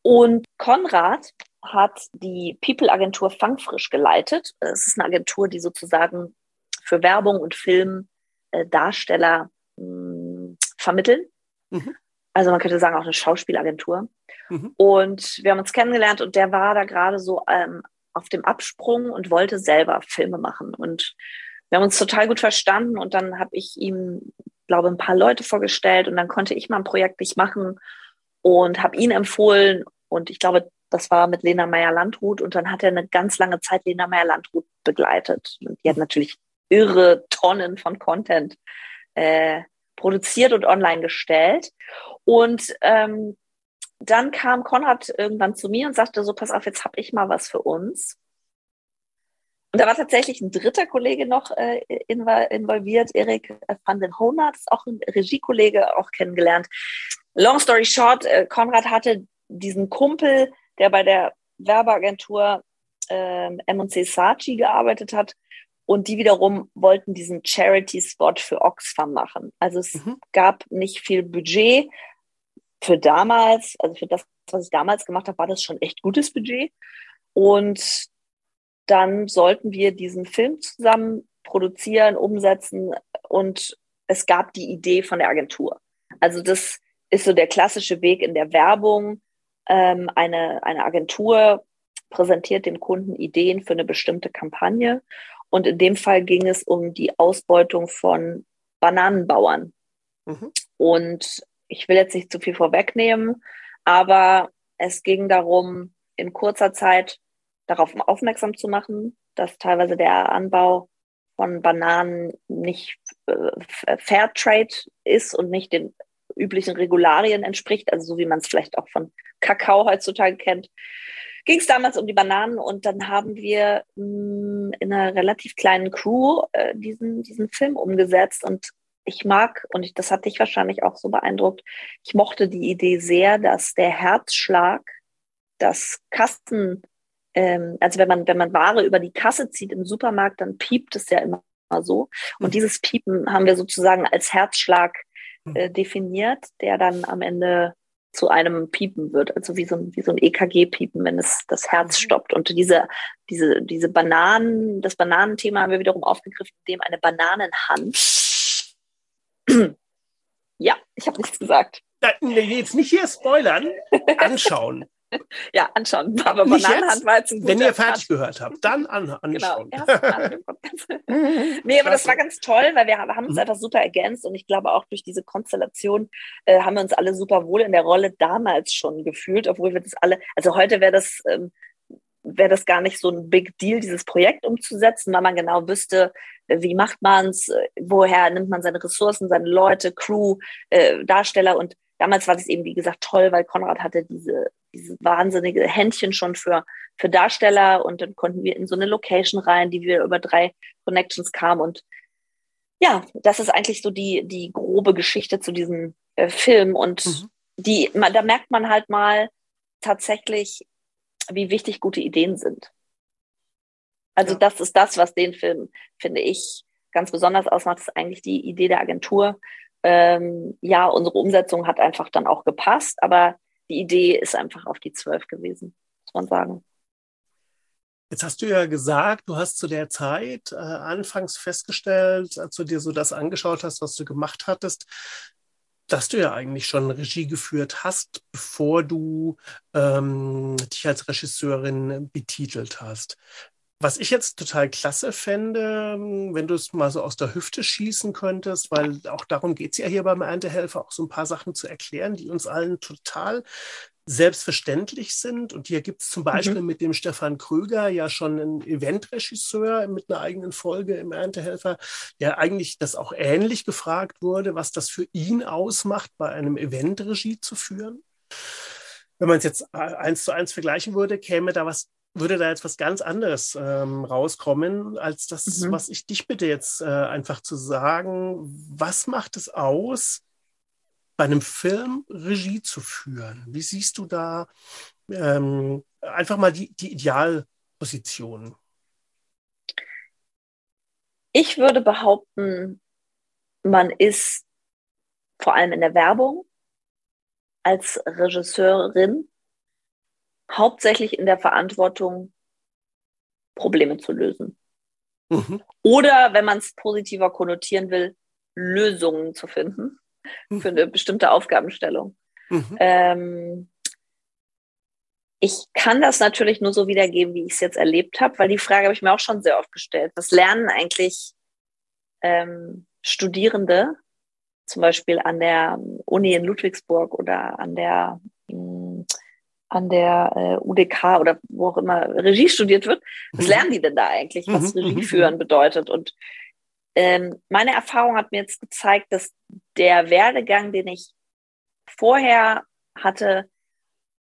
Und Konrad hat die People-Agentur Fangfrisch geleitet. Es ist eine Agentur, die sozusagen für Werbung und Film äh, Darsteller mh, hm, vermitteln. Mhm. Also man könnte sagen auch eine Schauspielagentur. Mhm. Und wir haben uns kennengelernt und der war da gerade so ähm, auf dem Absprung und wollte selber Filme machen. Und wir haben uns total gut verstanden und dann habe ich ihm, glaube ein paar Leute vorgestellt und dann konnte ich mal ein Projekt nicht machen und habe ihn empfohlen und ich glaube, das war mit Lena Meyer-Landrut und dann hat er eine ganz lange Zeit Lena Meyer-Landrut begleitet. Und die hat natürlich irre Tonnen von Content äh, produziert und online gestellt. Und ähm, dann kam Konrad irgendwann zu mir und sagte so, pass auf, jetzt habe ich mal was für uns. Und da war tatsächlich ein dritter Kollege noch äh, involviert, Erik van den Honert, auch ein Regiekollege, auch kennengelernt. Long story short, äh, Konrad hatte diesen Kumpel, der bei der Werbeagentur äh, M&C Saatchi gearbeitet hat, und die wiederum wollten diesen Charity-Spot für Oxfam machen. Also es mhm. gab nicht viel Budget für damals, also für das, was ich damals gemacht habe, war das schon echt gutes Budget. Und dann sollten wir diesen Film zusammen produzieren, umsetzen und es gab die Idee von der Agentur. Also das ist so der klassische Weg in der Werbung. Ähm, eine, eine Agentur präsentiert dem Kunden Ideen für eine bestimmte Kampagne und in dem Fall ging es um die Ausbeutung von Bananenbauern. Mhm. Und ich will jetzt nicht zu viel vorwegnehmen, aber es ging darum, in kurzer Zeit darauf aufmerksam zu machen, dass teilweise der Anbau von Bananen nicht äh, Fairtrade ist und nicht den üblichen Regularien entspricht, also so wie man es vielleicht auch von Kakao heutzutage kennt ging es damals um die Bananen und dann haben wir mh, mm, in einer relativ kleinen Crew äh, diesen, diesen Film umgesetzt und ich mag, und ich, das hat dich wahrscheinlich auch so beeindruckt, ich mochte die Idee sehr, dass der Herzschlag, das Kasten, ähm, also wenn man, wenn man Ware über die Kasse zieht im Supermarkt, dann piept es ja immer so. Und mhm. dieses Piepen haben wir sozusagen als Herzschlag hm. äh, definiert, der dann am Ende zu einem Piepen wird, also wie so ein, wie so ein EKG-Piepen, wenn es das Herz mhm. stoppt. Und diese, diese, diese Bananen, das Bananenthema haben wir wiederum aufgegriffen, dem eine Bananenhand. ja, ich habe nichts gesagt. Jetzt nicht hier spoilern, anschauen. ja, anschauen. Aber Bananenhand war jetzt ein Wenn ihr fertig gehört habt, dann an, anschauen. Genau, nee, aber das war ganz toll, weil wir haben uns mhm. einfach super ergänzt und ich glaube auch durch diese Konstellation äh, haben wir uns alle super wohl in der Rolle damals schon gefühlt, obwohl wir das alle, also heute wäre das, ähm, wäre das gar nicht so ein Big Deal, dieses Projekt umzusetzen, weil man genau wüsste, äh, wie macht man es, äh, woher nimmt man seine Ressourcen, seine Leute, Crew, äh, Darsteller. Und damals war das eben, wie gesagt, toll, weil Konrad hatte diese, diese wahnsinnige Händchen schon für, für Darsteller. Und dann konnten wir in so eine Location rein, die wir über drei Connections kamen. Und ja, das ist eigentlich so die, die grobe Geschichte zu diesem äh, Film. Und mhm. die, man, da merkt man halt mal tatsächlich, wie wichtig gute Ideen sind. Also ja. das ist das, was den Film, finde ich, ganz besonders ausmacht, ist eigentlich die Idee der Agentur, ähm, ja, unsere Umsetzung hat einfach dann auch gepasst, aber die Idee ist einfach auf die zwölf gewesen, muss man sagen. Jetzt hast du ja gesagt, du hast zu der Zeit äh, anfangs festgestellt, als du dir so das angeschaut hast, was du gemacht hattest, dass du ja eigentlich schon Regie geführt hast, bevor du ähm, dich als Regisseurin betitelt hast. Was ich jetzt total klasse fände, ähm, wenn du es mal so aus der Hüfte schießen könntest, weil auch darum geht es ja hier beim Erntehelfer, auch so ein paar Sachen zu erklären, die uns allen total selbstverständlich sind. Und hier gibt es zum Beispiel mhm. mit dem Stefan Kröger ja schon einen Eventregisseur mit einer eigenen Folge im Erntehelfer, der eigentlich das auch ähnlich gefragt wurde, was das für ihn ausmacht, bei einem Eventregie zu führen. Wenn man es jetzt äh, eins zu eins vergleichen würde, käme da was würde da jetzt was ganz anderes ähm, rauskommen, als das, mhm. was ich dich bitte jetzt äh, einfach zu sagen. Was macht es aus, bei einem Film Regie zu führen? Wie siehst du da ähm, einfach mal die, die Idealposition? Ich würde behaupten, man ist vor allem in der Werbung als Regisseurin hauptsächlich in der Verantwortung, Probleme zu lösen. Mhm. Oder, wenn man es positiver konnotieren will, Lösungen zu finden. für eine bestimmte Aufgabenstellung. Mhm. Ähm, ich kann das natürlich nur so wiedergeben, wie ich es jetzt erlebt habe, weil die Frage habe ich mir auch schon sehr oft gestellt. Was lernen eigentlich ähm, Studierende, zum Beispiel an der Uni in Ludwigsburg oder an der mh, hm, an der äh, UDK oder wo auch immer Regie studiert wird. Was mhm. lernen die denn da eigentlich, was mhm. Regie mhm, führen bedeutet? Und ähm, meine Erfahrung hat mir jetzt gezeigt, dass der Werdegang, den ich vorher hatte,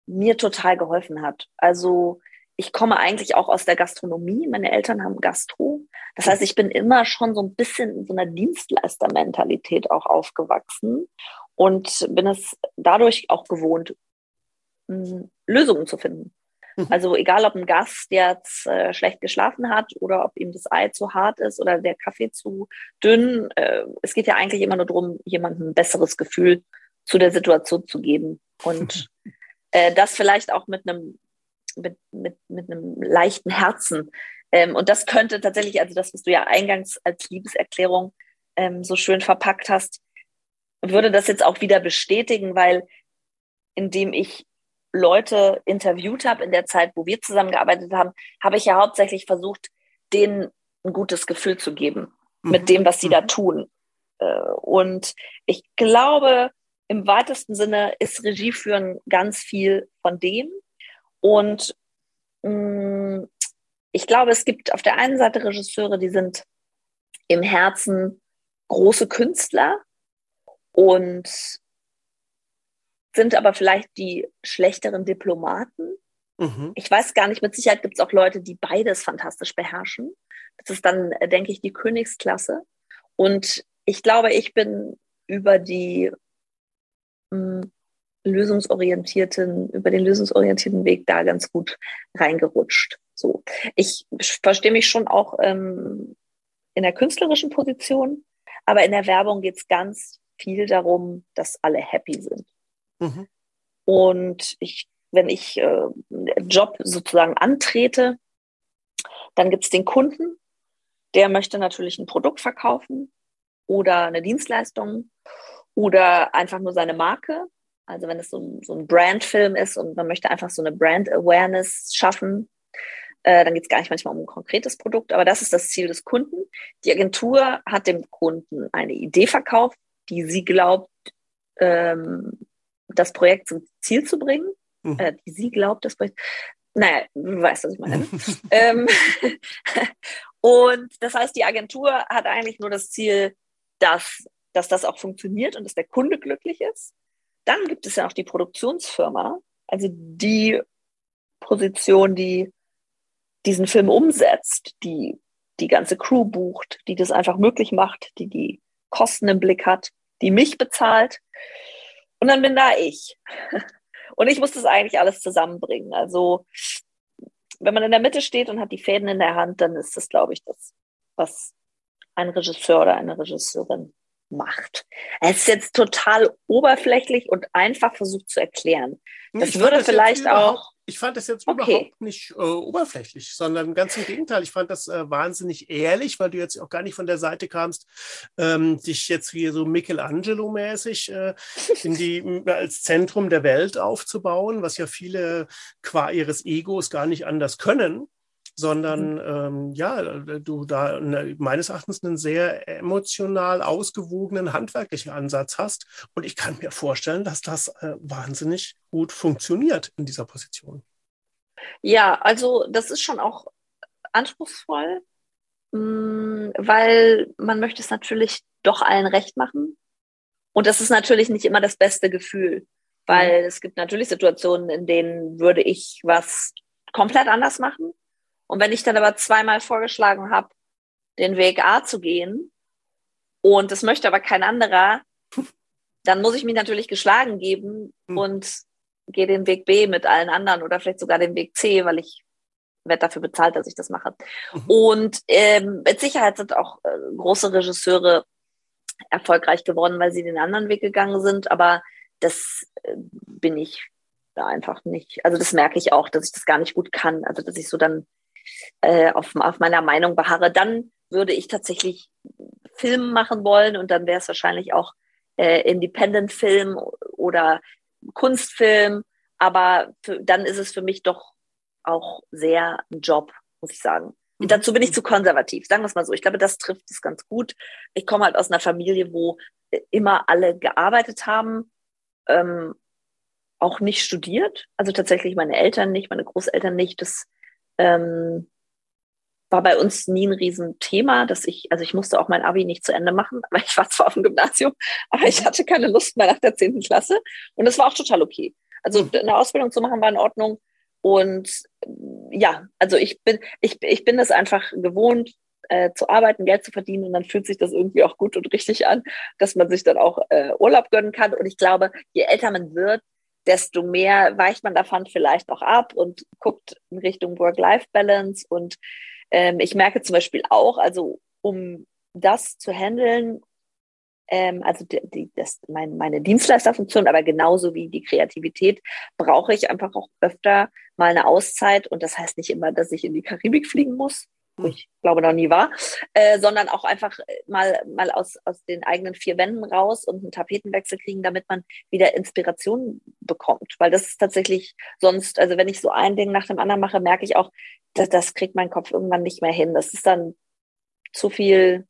mir total geholfen hat. Also ich komme eigentlich auch aus der Gastronomie. Meine Eltern haben Gastro. Das heißt, ich bin immer schon so ein bisschen in so einer Dienstleistermentalität auch aufgewachsen und bin es dadurch auch gewohnt, Lösungen zu finden. Mhm. Also egal, ob ein Gast jetzt äh, schlecht geschlafen hat oder ob ihm das Ei zu hart ist oder der Kaffee zu dünn. Äh, es geht ja eigentlich immer nur darum, jemandem ein besseres Gefühl zu der Situation zu geben. Und äh, das vielleicht auch mit einem mit, mit, mit einem leichten Herzen. Ähm, und das könnte tatsächlich, also das, was du ja eingangs als Liebeserklärung ähm, so schön verpackt hast, würde das jetzt auch wieder bestätigen, weil indem ich Leute interviewt habe in der Zeit, wo wir zusammengearbeitet haben, habe ich ja hauptsächlich versucht, denen ein gutes Gefühl zu geben mhm. mit dem, was sie mhm. da tun. Äh, und ich glaube, im weitesten Sinne ist Regie führen ganz viel von dem. Und mh, mm, ich glaube, es gibt auf der einen Seite Regisseure, die sind im Herzen große Künstler und sind aber vielleicht die schlechteren Diplomaten. Mhm. Ich weiß gar nicht, mit Sicherheit gibt es auch Leute, die beides fantastisch beherrschen. Das ist dann, äh, denke ich, die Königsklasse. Und ich glaube, ich bin über die mh, hm, lösungsorientierten, über den lösungsorientierten Weg da ganz gut reingerutscht. So. Ich verstehe mich schon auch ähm, in der künstlerischen Position, aber in der Werbung geht es ganz viel darum, dass alle happy sind. Mhm. Und ich, wenn ich äh, Job sozusagen antrete, dann gibt es den Kunden, der möchte natürlich ein Produkt verkaufen oder eine Dienstleistung oder einfach nur seine Marke. Also wenn es so ein, so ein Brandfilm ist und man möchte einfach so eine Brand Awareness schaffen, äh, dann geht es gar nicht manchmal um ein konkretes Produkt, aber das ist das Ziel des Kunden. Die Agentur hat dem Kunden eine Idee verkauft, die sie glaubt, ähm, das Projekt zum Ziel zu bringen. Mhm. Äh, die sie glaubt, das Projekt. Naja, du weißt, was ich meine. ähm, und das heißt, die Agentur hat eigentlich nur das Ziel, dass, dass das auch funktioniert und dass der Kunde glücklich ist. Dann gibt es ja auch die Produktionsfirma, also die Position, die diesen Film umsetzt, die die ganze Crew bucht, die das einfach möglich macht, die die Kosten im Blick hat, die mich bezahlt. Und dann bin da ich. Und ich muss das eigentlich alles zusammenbringen. Also, wenn man in der Mitte steht und hat die Fäden in der Hand, dann ist das, glaube ich, das, was ein Regisseur oder eine Regisseurin macht. Es ist jetzt total oberflächlich und einfach versucht zu erklären. Das ich würde vielleicht auch. Ich fand das jetzt okay. überhaupt nicht äh, oberflächlich, sondern ganz im Gegenteil. Ich fand das äh, wahnsinnig ehrlich, weil du jetzt auch gar nicht von der Seite kamst, ähm, dich jetzt wie so Michelangelo-mäßig äh, in die als Zentrum der Welt aufzubauen, was ja viele qua ihres Egos gar nicht anders können sondern mhm. ähm, ja, du da eine, meines Erachtens einen sehr emotional ausgewogenen handwerklichen Ansatz hast. Und ich kann mir vorstellen, dass das äh, wahnsinnig gut funktioniert in dieser Position. Ja, also das ist schon auch anspruchsvoll, mm, weil man möchte es natürlich doch allen recht machen. Und das ist natürlich nicht immer das beste Gefühl, weil mhm. es gibt natürlich Situationen, in denen würde ich was komplett anders machen. Und wenn ich dann aber zweimal vorgeschlagen habe, den Weg A zu gehen und das möchte aber kein anderer, dann muss ich mich natürlich geschlagen geben mhm. und gehe den Weg B mit allen anderen oder vielleicht sogar den Weg C, weil ich werde dafür bezahlt, dass ich das mache. Mhm. Und ähm, mit Sicherheit sind auch äh, große Regisseure erfolgreich geworden, weil sie den anderen Weg gegangen sind, aber das äh, bin ich da einfach nicht. Also das merke ich auch, dass ich das gar nicht gut kann. Also dass ich so dann äh, auf, auf meiner Meinung beharre, dann würde ich tatsächlich Film machen wollen und dann wäre es wahrscheinlich auch äh, Independent-Film oder Kunstfilm. Aber für, dann ist es für mich doch auch sehr ein Job, muss ich sagen. Und dazu bin ich zu konservativ, sagen wir es mal so. Ich glaube, das trifft es ganz gut. Ich komme halt aus einer Familie, wo immer alle gearbeitet haben, ähm, auch nicht studiert. Also tatsächlich meine Eltern nicht, meine Großeltern nicht. Das ähm, war bei uns nie ein Riesenthema, dass ich, also ich musste auch mein Abi nicht zu Ende machen, aber ich war zwar auf dem Gymnasium, aber ich hatte keine Lust mehr nach der zehnten Klasse. Und das war auch total okay. Also eine Ausbildung zu machen war in Ordnung. Und ja, also ich bin, ich, ich bin das einfach gewohnt, äh, zu arbeiten, Geld zu verdienen. Und dann fühlt sich das irgendwie auch gut und richtig an, dass man sich dann auch äh, Urlaub gönnen kann. Und ich glaube, je älter man wird, desto mehr weicht man davon vielleicht auch ab und guckt in Richtung Work-Life-Balance. Und ähm, ich merke zum Beispiel auch, also um das zu handeln, ähm, also die, die, das, mein, meine Dienstleisterfunktion, aber genauso wie die Kreativität, brauche ich einfach auch öfter mal eine Auszeit. Und das heißt nicht immer, dass ich in die Karibik fliegen muss, wo ich glaube noch nie war, äh, sondern auch einfach mal, mal aus, aus den eigenen vier Wänden raus und einen Tapetenwechsel kriegen, damit man wieder Inspiration bekommt. Weil das ist tatsächlich sonst, also wenn ich so ein Ding nach dem anderen mache, merke ich auch, dass das kriegt mein Kopf irgendwann nicht mehr hin. Das ist dann zu viel,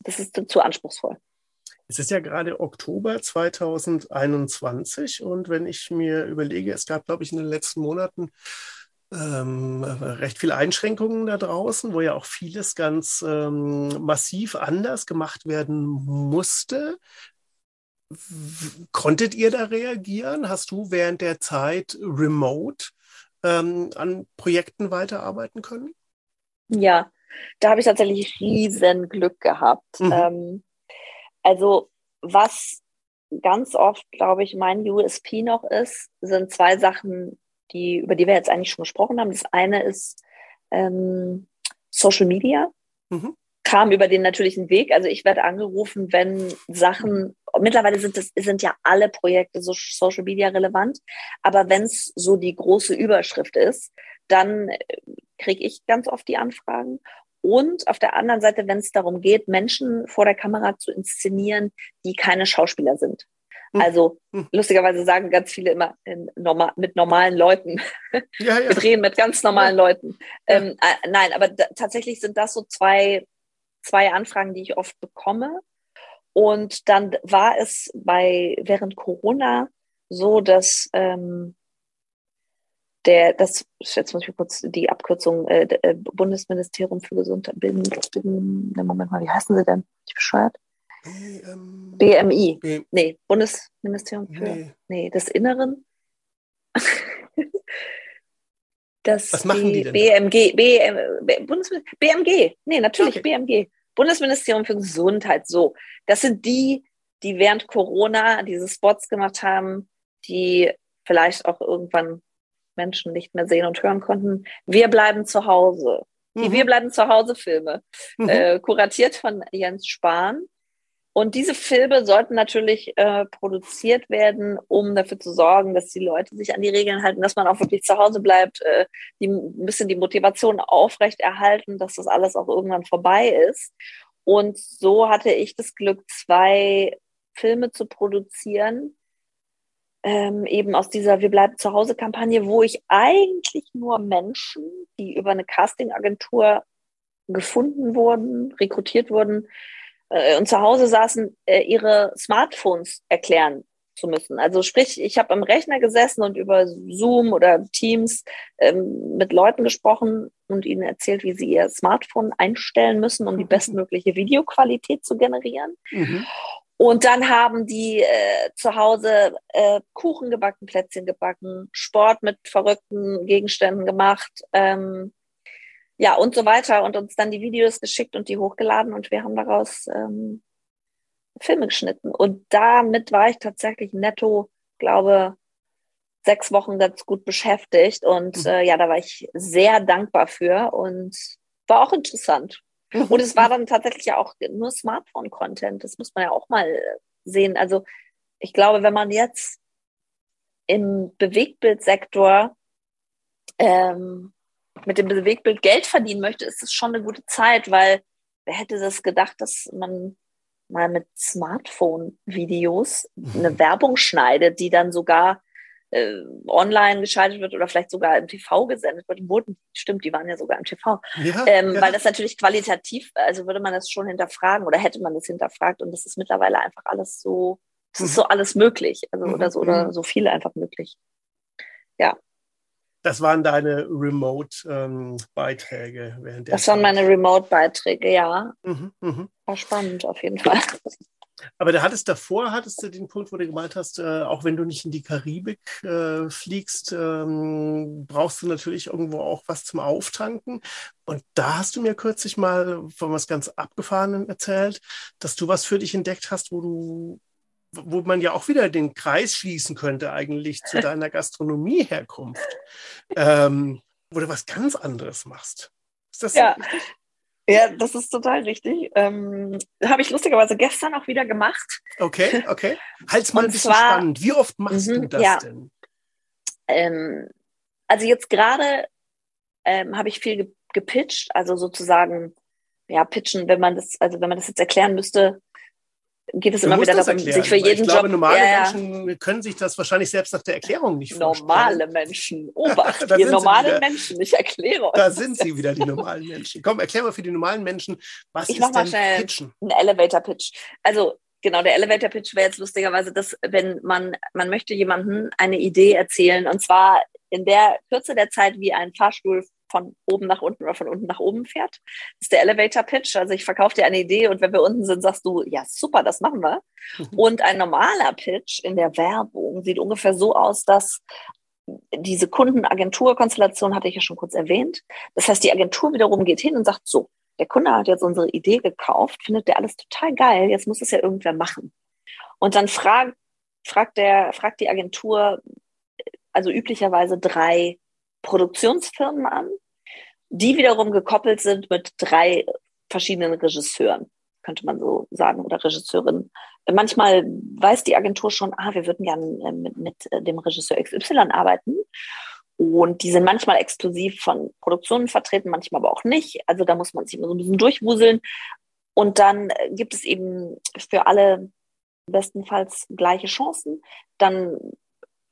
das ist zu anspruchsvoll. Es ist ja gerade Oktober 2021 und wenn ich mir überlege, es gab, glaube ich, in den letzten Monaten ähm, recht viele Einschränkungen da draußen, wo ja auch vieles ganz ähm, massiv anders gemacht werden musste. Konntet ihr da reagieren? Hast du während der Zeit remote ähm, an Projekten weiterarbeiten können? Ja, da habe ich tatsächlich riesen Glück gehabt. Mhm. Ähm, also was ganz oft, glaube ich, mein USP noch ist, sind zwei Sachen, die, über die wir jetzt eigentlich schon gesprochen haben. Das eine ist ähm, Social Media. Mhm. Kam über den natürlichen Weg. Also ich werde angerufen, wenn Sachen, mittlerweile sind es sind ja alle Projekte so Social Media relevant, aber wenn es so die große Überschrift ist, dann äh, kriege ich ganz oft die Anfragen. Und auf der anderen Seite, wenn es darum geht, Menschen vor der Kamera zu inszenieren, die keine Schauspieler sind. Also hm. lustigerweise sagen ganz viele immer normal, mit normalen Leuten. Ja, ja. Wir drehen mit ganz normalen ja. Leuten. Ähm, äh, nein, aber tatsächlich sind das so zwei, zwei Anfragen, die ich oft bekomme. Und dann war es bei während Corona so, dass ähm, der, das, jetzt muss ich kurz die Abkürzung, äh, äh Bundesministerium für Gesundheit, bin, bin, Moment mal, wie heißen sie denn? Ich bescheuert? Ähm, BMI. B nee, Bundesministerium für, nee, nee des Inneren. das Was machen die denn? BMG, BM, BMG, nee, natürlich okay. BMG. Bundesministerium für Gesundheit, so. Das sind die, die während Corona diese Spots gemacht haben, die vielleicht auch irgendwann Menschen nicht mehr sehen und hören konnten. Wir bleiben zu Hause. Die mhm. Wir bleiben zu Hause Filme, mhm. äh, kuratiert von Jens Spahn. Und diese Filme sollten natürlich äh, produziert werden, um dafür zu sorgen, dass die Leute sich an die Regeln halten, dass man auch wirklich zu Hause bleibt, äh, die, ein bisschen die Motivation aufrechterhalten, dass das alles auch irgendwann vorbei ist. Und so hatte ich das Glück, zwei Filme zu produzieren, ähm, eben aus dieser Wir bleiben zu Hause Kampagne, wo ich eigentlich nur Menschen, die über eine Castingagentur gefunden wurden, rekrutiert wurden äh, und zu Hause saßen, äh, ihre Smartphones erklären zu müssen. Also sprich, ich habe am Rechner gesessen und über Zoom oder Teams ähm, mit Leuten gesprochen und ihnen erzählt, wie sie ihr Smartphone einstellen müssen, um die mhm. bestmögliche Videoqualität zu generieren. Mhm. Und dann haben die äh, zu Hause äh, Kuchen gebacken, Plätzchen gebacken, Sport mit verrückten Gegenständen gemacht, ähm, ja und so weiter und uns dann die Videos geschickt und die hochgeladen und wir haben daraus ähm, Filme geschnitten. Und damit war ich tatsächlich netto, glaube sechs Wochen ganz gut beschäftigt und mhm. äh, ja, da war ich sehr dankbar für und war auch interessant. Und es war dann tatsächlich ja auch nur Smartphone-Content. Das muss man ja auch mal sehen. Also ich glaube, wenn man jetzt im Bewegtbildsektor ähm, mit dem Bewegtbild Geld verdienen möchte, ist es schon eine gute Zeit, weil wer hätte das gedacht, dass man mal mit Smartphone-Videos eine mhm. Werbung schneidet, die dann sogar äh, online geschaltet wird oder vielleicht sogar im TV gesendet wird. Wurden, stimmt, die waren ja sogar im TV. Ja, ähm, ja. Weil das natürlich qualitativ, also würde man das schon hinterfragen oder hätte man das hinterfragt und das ist mittlerweile einfach alles so, es mhm. ist so alles möglich, also mhm. oder so oder mhm. so viel einfach möglich. Ja. Das waren deine Remote-Beiträge ähm, während der Das Zeit. waren meine Remote-Beiträge, ja. Mhm, mh. War spannend auf jeden Fall. Aber da hattest davor, hattest du den Punkt, wo du gemeint hast, äh, auch wenn du nicht in die Karibik äh, fliegst, ähm, brauchst du natürlich irgendwo auch was zum Auftanken. Und da hast du mir kürzlich mal von was ganz Abgefahrenem erzählt, dass du was für dich entdeckt hast, wo du wo man ja auch wieder den Kreis schließen könnte eigentlich zu deiner Gastronomieherkunft, ähm, wo du was ganz anderes machst. Ist das ja. so richtig? Ja, das ist total richtig. Ähm, Habe ich lustigerweise gestern auch wieder gemacht. Okay, okay. Halt's mal ein bisschen zwar, spannend. Wie oft machst du mhm, das ja. denn? Ähm, also jetzt gerade ähm, habe ich viel gepitcht, also sozusagen, ja, pitchen, wenn man das, also wenn man das jetzt erklären müsste, geht es du immer wieder darum, erklären, sich für jeden ich glaube, normale ja, Menschen können sich das wahrscheinlich selbst nach der Erklärung nicht vorstellen. Normale Menschen, obacht, ihr normalen Menschen, ich erkläre euch. Da sind sie wieder, die normalen Menschen. Komm, erklär mal für die normalen Menschen, was ich ist mach mal schnell Pitchen? Ein Elevator-Pitch. Also genau, der Elevator-Pitch wäre jetzt lustigerweise das, wenn man, man möchte jemandem eine Idee erzählen und zwar in der Kürze der Zeit, wie ein Fahrstuhl von oben nach unten oder von unten nach oben fährt. Das ist der Elevator Pitch. Also ich verkaufe dir eine Idee und wenn wir unten sind, sagst du, ja, super, das machen wir. Mhm. Und ein normaler Pitch in der Werbung sieht ungefähr so aus, dass diese Kundenagentur-Konstellation hatte ich ja schon kurz erwähnt. Das heißt, die Agentur wiederum geht hin und sagt so, der Kunde hat jetzt unsere Idee gekauft, findet der alles total geil, jetzt muss es ja irgendwer machen. Und dann fragt fragt, der, fragt die Agentur also üblicherweise drei Produktionsfirmen an, die wiederum gekoppelt sind mit drei verschiedenen Regisseuren, könnte man so sagen, oder Regisseurinnen. Manchmal weiß die Agentur schon, ah, wir würden gerne äh, mit, mit äh, dem Regisseur XY arbeiten. Und die sind manchmal exklusiv von Produktionen vertreten, manchmal aber auch nicht. Also da muss man sich immer so ein bisschen durchwuseln. Und dann äh, gibt es eben für alle bestenfalls gleiche Chancen. Dann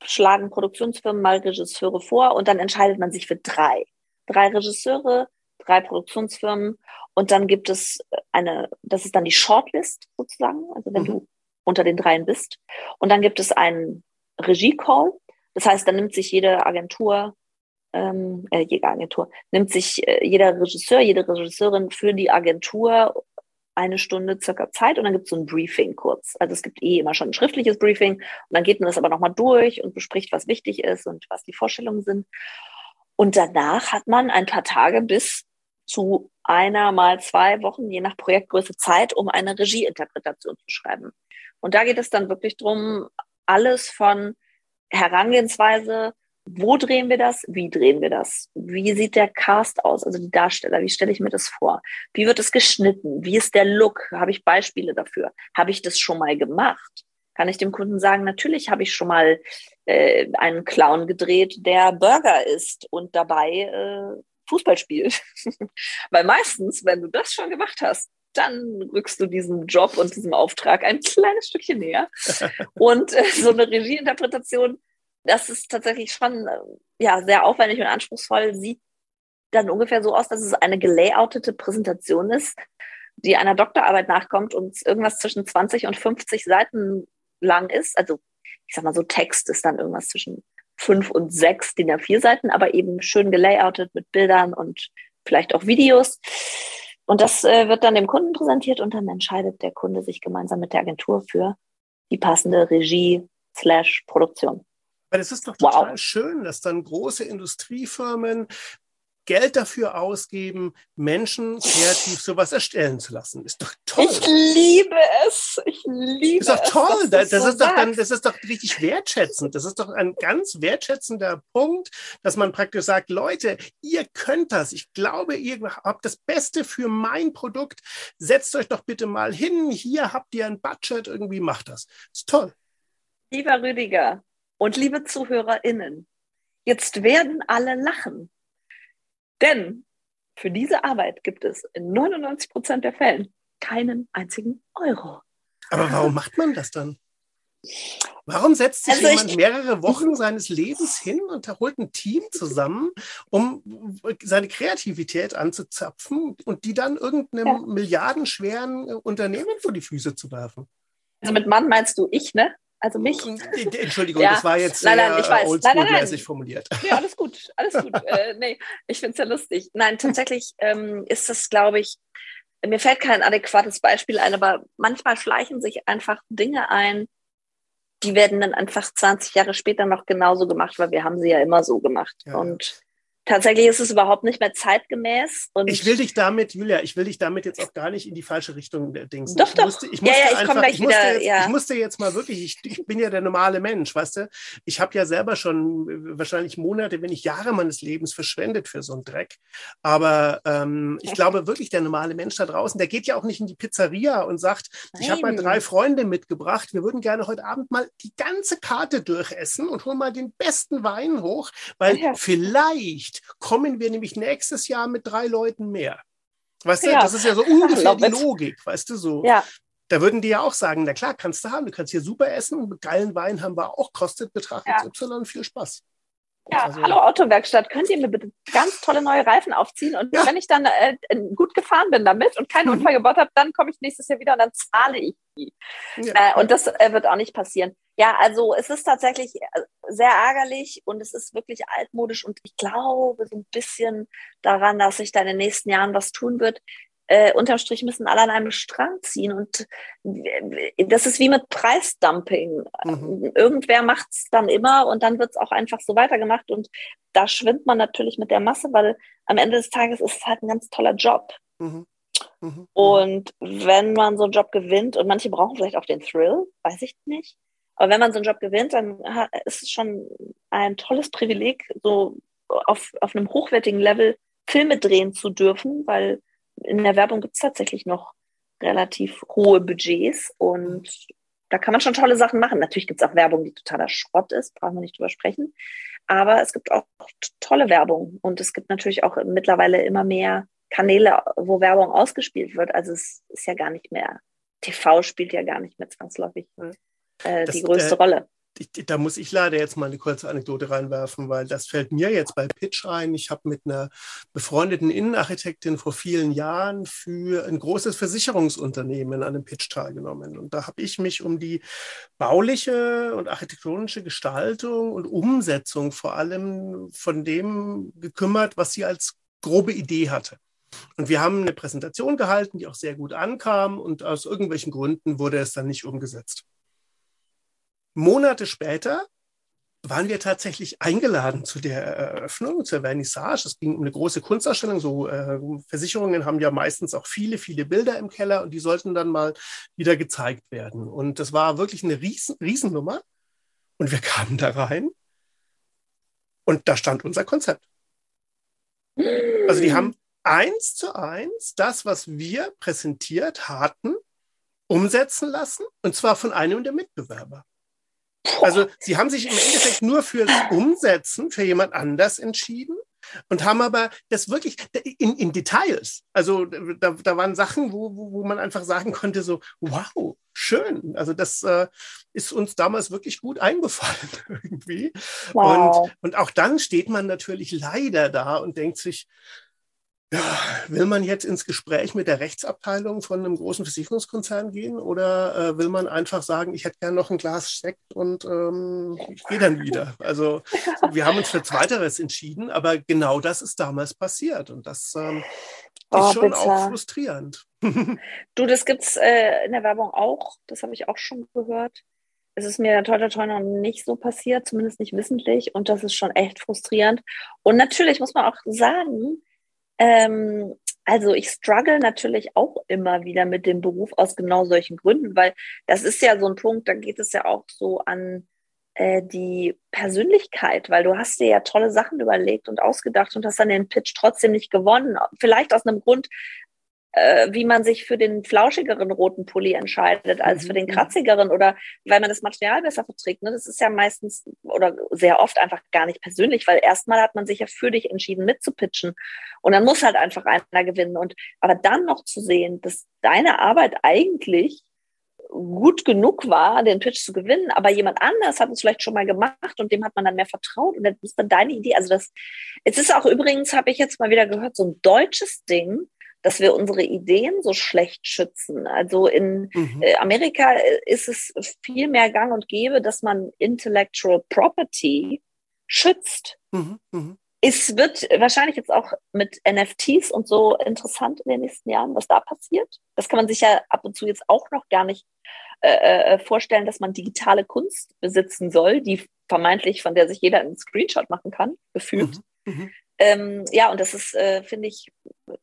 schlagen Produktionsfirmen mal Regisseure vor und dann entscheidet man sich für drei. Drei Regisseure, drei Produktionsfirmen und dann gibt es eine, das ist dann die Shortlist sozusagen, also wenn mhm. du unter den dreien bist. Und dann gibt es einen Regie-Call. Das heißt, dann nimmt sich jede Agentur, ähm, äh, jede Agentur, nimmt sich äh, jeder Regisseur, jede Regisseurin für die Agentur eine Stunde circa Zeit und dann gibt es so ein Briefing kurz. Also es gibt eh immer schon ein schriftliches Briefing und dann geht man das aber nochmal durch und bespricht, was wichtig ist und was die Vorstellungen sind. Und danach hat man ein paar Tage bis zu einer mal zwei Wochen, je nach Projektgröße, Zeit, um eine Regieinterpretation zu schreiben. Und da geht es dann wirklich drum, alles von Herangehensweise wo drehen wir das? Wie drehen wir das? Wie sieht der Cast aus, also die Darsteller? Wie stelle ich mir das vor? Wie wird es geschnitten? Wie ist der Look? Habe ich Beispiele dafür? Habe ich das schon mal gemacht? Kann ich dem Kunden sagen, natürlich habe ich schon mal äh, einen Clown gedreht, der Burger isst und dabei äh, Fußball spielt. Weil meistens, wenn du das schon gemacht hast, dann rückst du diesem Job und diesem Auftrag ein kleines Stückchen näher. Und äh, so eine Regieinterpretation das ist tatsächlich schon äh, ja, sehr aufwendig und anspruchsvoll. Sieht dann ungefähr so aus, dass es eine gelayoutete Präsentation ist, die einer Doktorarbeit nachkommt und irgendwas zwischen 20 und 50 Seiten lang ist. Also ich sag mal so, Text ist dann irgendwas zwischen fünf und sechs DIN A4 Seiten, aber eben schön gelayoutet mit Bildern und vielleicht auch Videos. Und das äh, wird dann dem Kunden präsentiert und dann entscheidet der Kunde sich gemeinsam mit der Agentur für die passende Regie slash Produktion. Weil es ist doch total wow. schön, dass dann große Industriefirmen Geld dafür ausgeben, Menschen kreativ sowas erstellen zu lassen. Ist doch toll. Ich liebe es. Ich liebe es. Ist doch toll. Das, das, so ist doch dann, das ist doch richtig wertschätzend. Das ist doch ein ganz wertschätzender Punkt, dass man praktisch sagt, Leute, ihr könnt das. Ich glaube, ihr habt das Beste für mein Produkt. Setzt euch doch bitte mal hin. Hier habt ihr ein Budget. Irgendwie macht das. Ist toll. Lieber Rüdiger, und liebe ZuhörerInnen, jetzt werden alle lachen. Denn für diese Arbeit gibt es in 99 Prozent der Fällen keinen einzigen Euro. Aber warum macht man das dann? Warum setzt sich also jemand mehrere Wochen seines Lebens hin und holt ein Team zusammen, um seine Kreativität anzuzapfen und die dann irgendeinem ja. milliardenschweren Unternehmen vor die Füße zu werfen? Also mit Mann meinst du ich, ne? Also mich. Entschuldigung, ja. das war jetzt nein, nein, weiß. oldschool-mäßig formuliert. Ja, alles gut, alles gut. äh, nee, ich finde es ja lustig. Nein, tatsächlich ähm, ist das, glaube ich, mir fällt kein adäquates Beispiel ein, aber manchmal schleichen sich einfach Dinge ein, die werden dann einfach 20 Jahre später noch genauso gemacht, weil wir haben sie ja immer so gemacht. Ja. Und tatsächlich ist es überhaupt nicht mehr zeitgemäß. Ich will dich damit, Julia, ich will dich damit jetzt auch gar nicht in die falsche Richtung dingsen. Doch, ich doch. Musste, ich musste ja, ja, ich einfach, ich musste wieder, jetzt, ja. ich musste jetzt mal wirklich, ich, ich bin ja der normale Mensch, weißt du? Ich habe ja selber schon wahrscheinlich Monate, wenn nicht Jahre meines Lebens verschwendet für so einen Dreck. Aber ähm, ich glaube wirklich, der normale Mensch da draußen, der geht ja auch nicht in die Pizzeria und sagt, Nein. ich habe mal drei Freunde mitgebracht, wir würden gerne heute Abend mal die ganze Karte durchessen und holen mal den besten Wein hoch, weil ja. Vielleicht kommen wir nämlich nächstes Jahr mit drei Leuten mehr. Weißt ja. du, das ist ja so ungefähr die Logik, weißt du so. Ja. Da würden die ja auch sagen, na klar, kannst du haben, du kannst hier super essen und geilen Wein haben wir auch, kostet Betrag ja. Y viel Spaß. Ja, also, hallo Autowerkstatt, könnt ihr mir bitte ganz tolle neue Reifen aufziehen? Und ja. wenn ich dann äh, gut gefahren bin damit und keinen mhm. Unfall gebaut habe, dann komme ich nächstes Jahr wieder und dann zahle ich die. Ja. Äh, und das äh, wird auch nicht passieren. Ja, also es ist tatsächlich äh, sehr ärgerlich und es ist wirklich altmodisch und ich glaube so ein bisschen daran, dass sich da in den nächsten Jahren was tun wird äh, unterm Strich müssen alle an einem Strang ziehen. Und das ist wie mit Preisdumping. Mhm. Irgendwer macht es dann immer und dann wird es auch einfach so weitergemacht. Und da schwimmt man natürlich mit der Masse, weil am Ende des Tages ist es halt ein ganz toller Job. Mhm. Mhm. Und wenn man so einen Job gewinnt, und manche brauchen vielleicht auch den Thrill, weiß ich nicht, Aber wenn man so einen Job gewinnt, dann ist es schon ein tolles Privileg, so auf, auf einem hochwertigen Level Filme drehen zu dürfen, weil in der Werbung gibt es tatsächlich noch relativ hohe Budgets und da kann man schon tolle Sachen machen. Natürlich gibt es auch Werbung, die totaler Schrott ist, brauchen wir nicht drüber sprechen. Aber es gibt auch tolle Werbung und es gibt natürlich auch mittlerweile immer mehr Kanäle, wo Werbung ausgespielt wird. Also es ist ja gar nicht mehr, TV spielt ja gar nicht mehr zwangsläufig äh, die größte äh, Rolle da muss ich leider jetzt mal eine kurze Anekdote reinwerfen, weil das fällt mir jetzt bei Pitch ein. Ich habe mit einer befreundeten Innenarchitektin vor vielen Jahren für ein großes Versicherungsunternehmen an einem Pitch teilgenommen. Und da habe ich mich um die bauliche und architektonische Gestaltung und Umsetzung vor allem von dem gekümmert, was sie als grobe Idee hatte. Und wir haben eine Präsentation gehalten, die auch sehr gut ankam und aus irgendwelchen Gründen wurde es dann nicht umgesetzt. Monate später waren wir tatsächlich eingeladen zu der Eröffnung, zur Vernissage. Es ging um eine große Kunstausstellung. So äh, Versicherungen haben ja meistens auch viele, viele Bilder im Keller und die sollten dann mal wieder gezeigt werden. Und das war wirklich eine Riesen, Riesennummer. Und wir kamen da rein und da stand unser Konzept. Also die haben eins zu eins das, was wir präsentiert hatten, umsetzen lassen und zwar von einem der Mitbewerber. Also sie haben sich im Endeffekt nur fürs Umsetzen für jemand anders entschieden und haben aber das wirklich in, in Details. Also da, da waren Sachen, wo, wo, wo man einfach sagen konnte, so, wow, schön. Also das äh, ist uns damals wirklich gut eingefallen irgendwie. Wow. Und, und auch dann steht man natürlich leider da und denkt sich, ja, will man jetzt ins Gespräch mit der Rechtsabteilung von einem großen Versicherungskonzern gehen oder äh, will man einfach sagen, ich hätte gerne noch ein Glas Sekt und ähm, ich gehe dann wieder? Also wir haben uns für Zweiteres entschieden, aber genau das ist damals passiert und das ähm, oh, ist schon bitte. auch frustrierend. du, das gibt's äh, in der Werbung auch, das habe ich auch schon gehört. Es ist mir toll, toll noch nicht so passiert, zumindest nicht wissentlich und das ist schon echt frustrierend. Und natürlich muss man auch sagen, ähm, also ich struggle natürlich auch immer wieder mit dem Beruf aus genau solchen Gründen, weil das ist ja so ein Punkt, da geht es ja auch so an äh, die Persönlichkeit, weil du hast dir ja tolle Sachen überlegt und ausgedacht und hast dann den Pitch trotzdem nicht gewonnen. Vielleicht aus einem Grund, äh, wie man sich für den flauschigeren roten Pulli entscheidet als mhm. für den kratzigeren oder weil man das Material besser verträgt. Ne? Das ist ja meistens oder sehr oft einfach gar nicht persönlich, weil erstmal hat man sich ja für dich entschieden mitzupitchen und dann muss halt einfach einer gewinnen. Und aber dann noch zu sehen, dass deine Arbeit eigentlich gut genug war, den Pitch zu gewinnen, aber jemand anders hat es vielleicht schon mal gemacht und dem hat man dann mehr vertraut und das ist dann deine Idee. Also das, es ist auch übrigens, habe ich jetzt mal wieder gehört, so ein deutsches Ding, dass wir unsere Ideen so schlecht schützen. Also in mhm. äh, Amerika äh, ist es viel mehr gang und gäbe, dass man Intellectual Property schützt. Mhm. Mhm. Es wird wahrscheinlich jetzt auch mit NFTs und so interessant in den nächsten Jahren, was da passiert. Das kann man sich ja ab und zu jetzt auch noch gar nicht äh, äh vorstellen, dass man digitale Kunst besitzen soll, die vermeintlich, von der sich jeder einen Screenshot machen kann, gefühlt. Mhm. Ähm, ja, und das ist, äh, finde ich,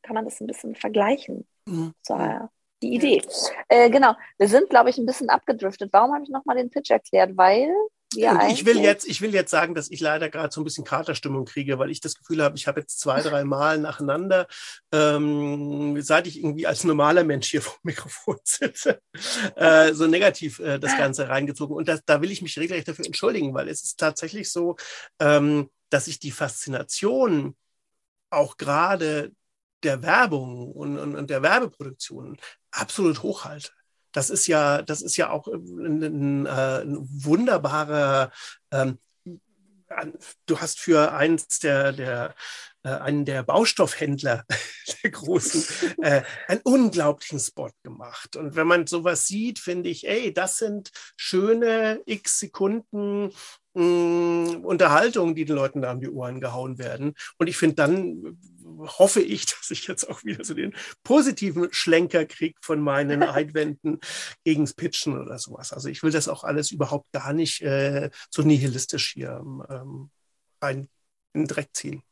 kann man das ein bisschen vergleichen. Mhm. So, ja, die Idee. Äh, genau, wir sind, glaube ich, ein bisschen abgedriftet. Warum habe ich nochmal den Pitch erklärt? Weil wir ich will jetzt, ich will jetzt sagen, dass ich leider gerade so ein bisschen Katerstimmung kriege, weil ich das Gefühl habe, ich habe jetzt zwei, drei Mal nacheinander, ähm, seit ich irgendwie als normaler Mensch hier vor dem Mikrofon sitze, äh, so negativ äh, das Ganze reingezogen. Und das, da will ich mich regelrecht dafür entschuldigen, weil es ist tatsächlich so, ähm, dass ich die Faszination auch gerade der Werbung und, und, und der Werbeproduktion absolut hochhalte. Das ist ja, das ist ja auch ein, ein, äh, ein wunderbarer, ähm, du hast für eins der, der äh, einen der Baustoffhändler der großen äh, einen unglaublichen Spot gemacht. Und wenn man sowas sieht, finde ich, ey, das sind schöne x Sekunden mh, Unterhaltungen, die den Leuten da um die Ohren gehauen werden. Und ich finde, dann hoffe ich, dass ich jetzt auch wieder so den positiven Schlenker kriege von meinen Einwänden gegens Pitchen oder sowas. Also ich will das auch alles überhaupt gar nicht äh, so nihilistisch hier ähm, rein in den Dreck ziehen.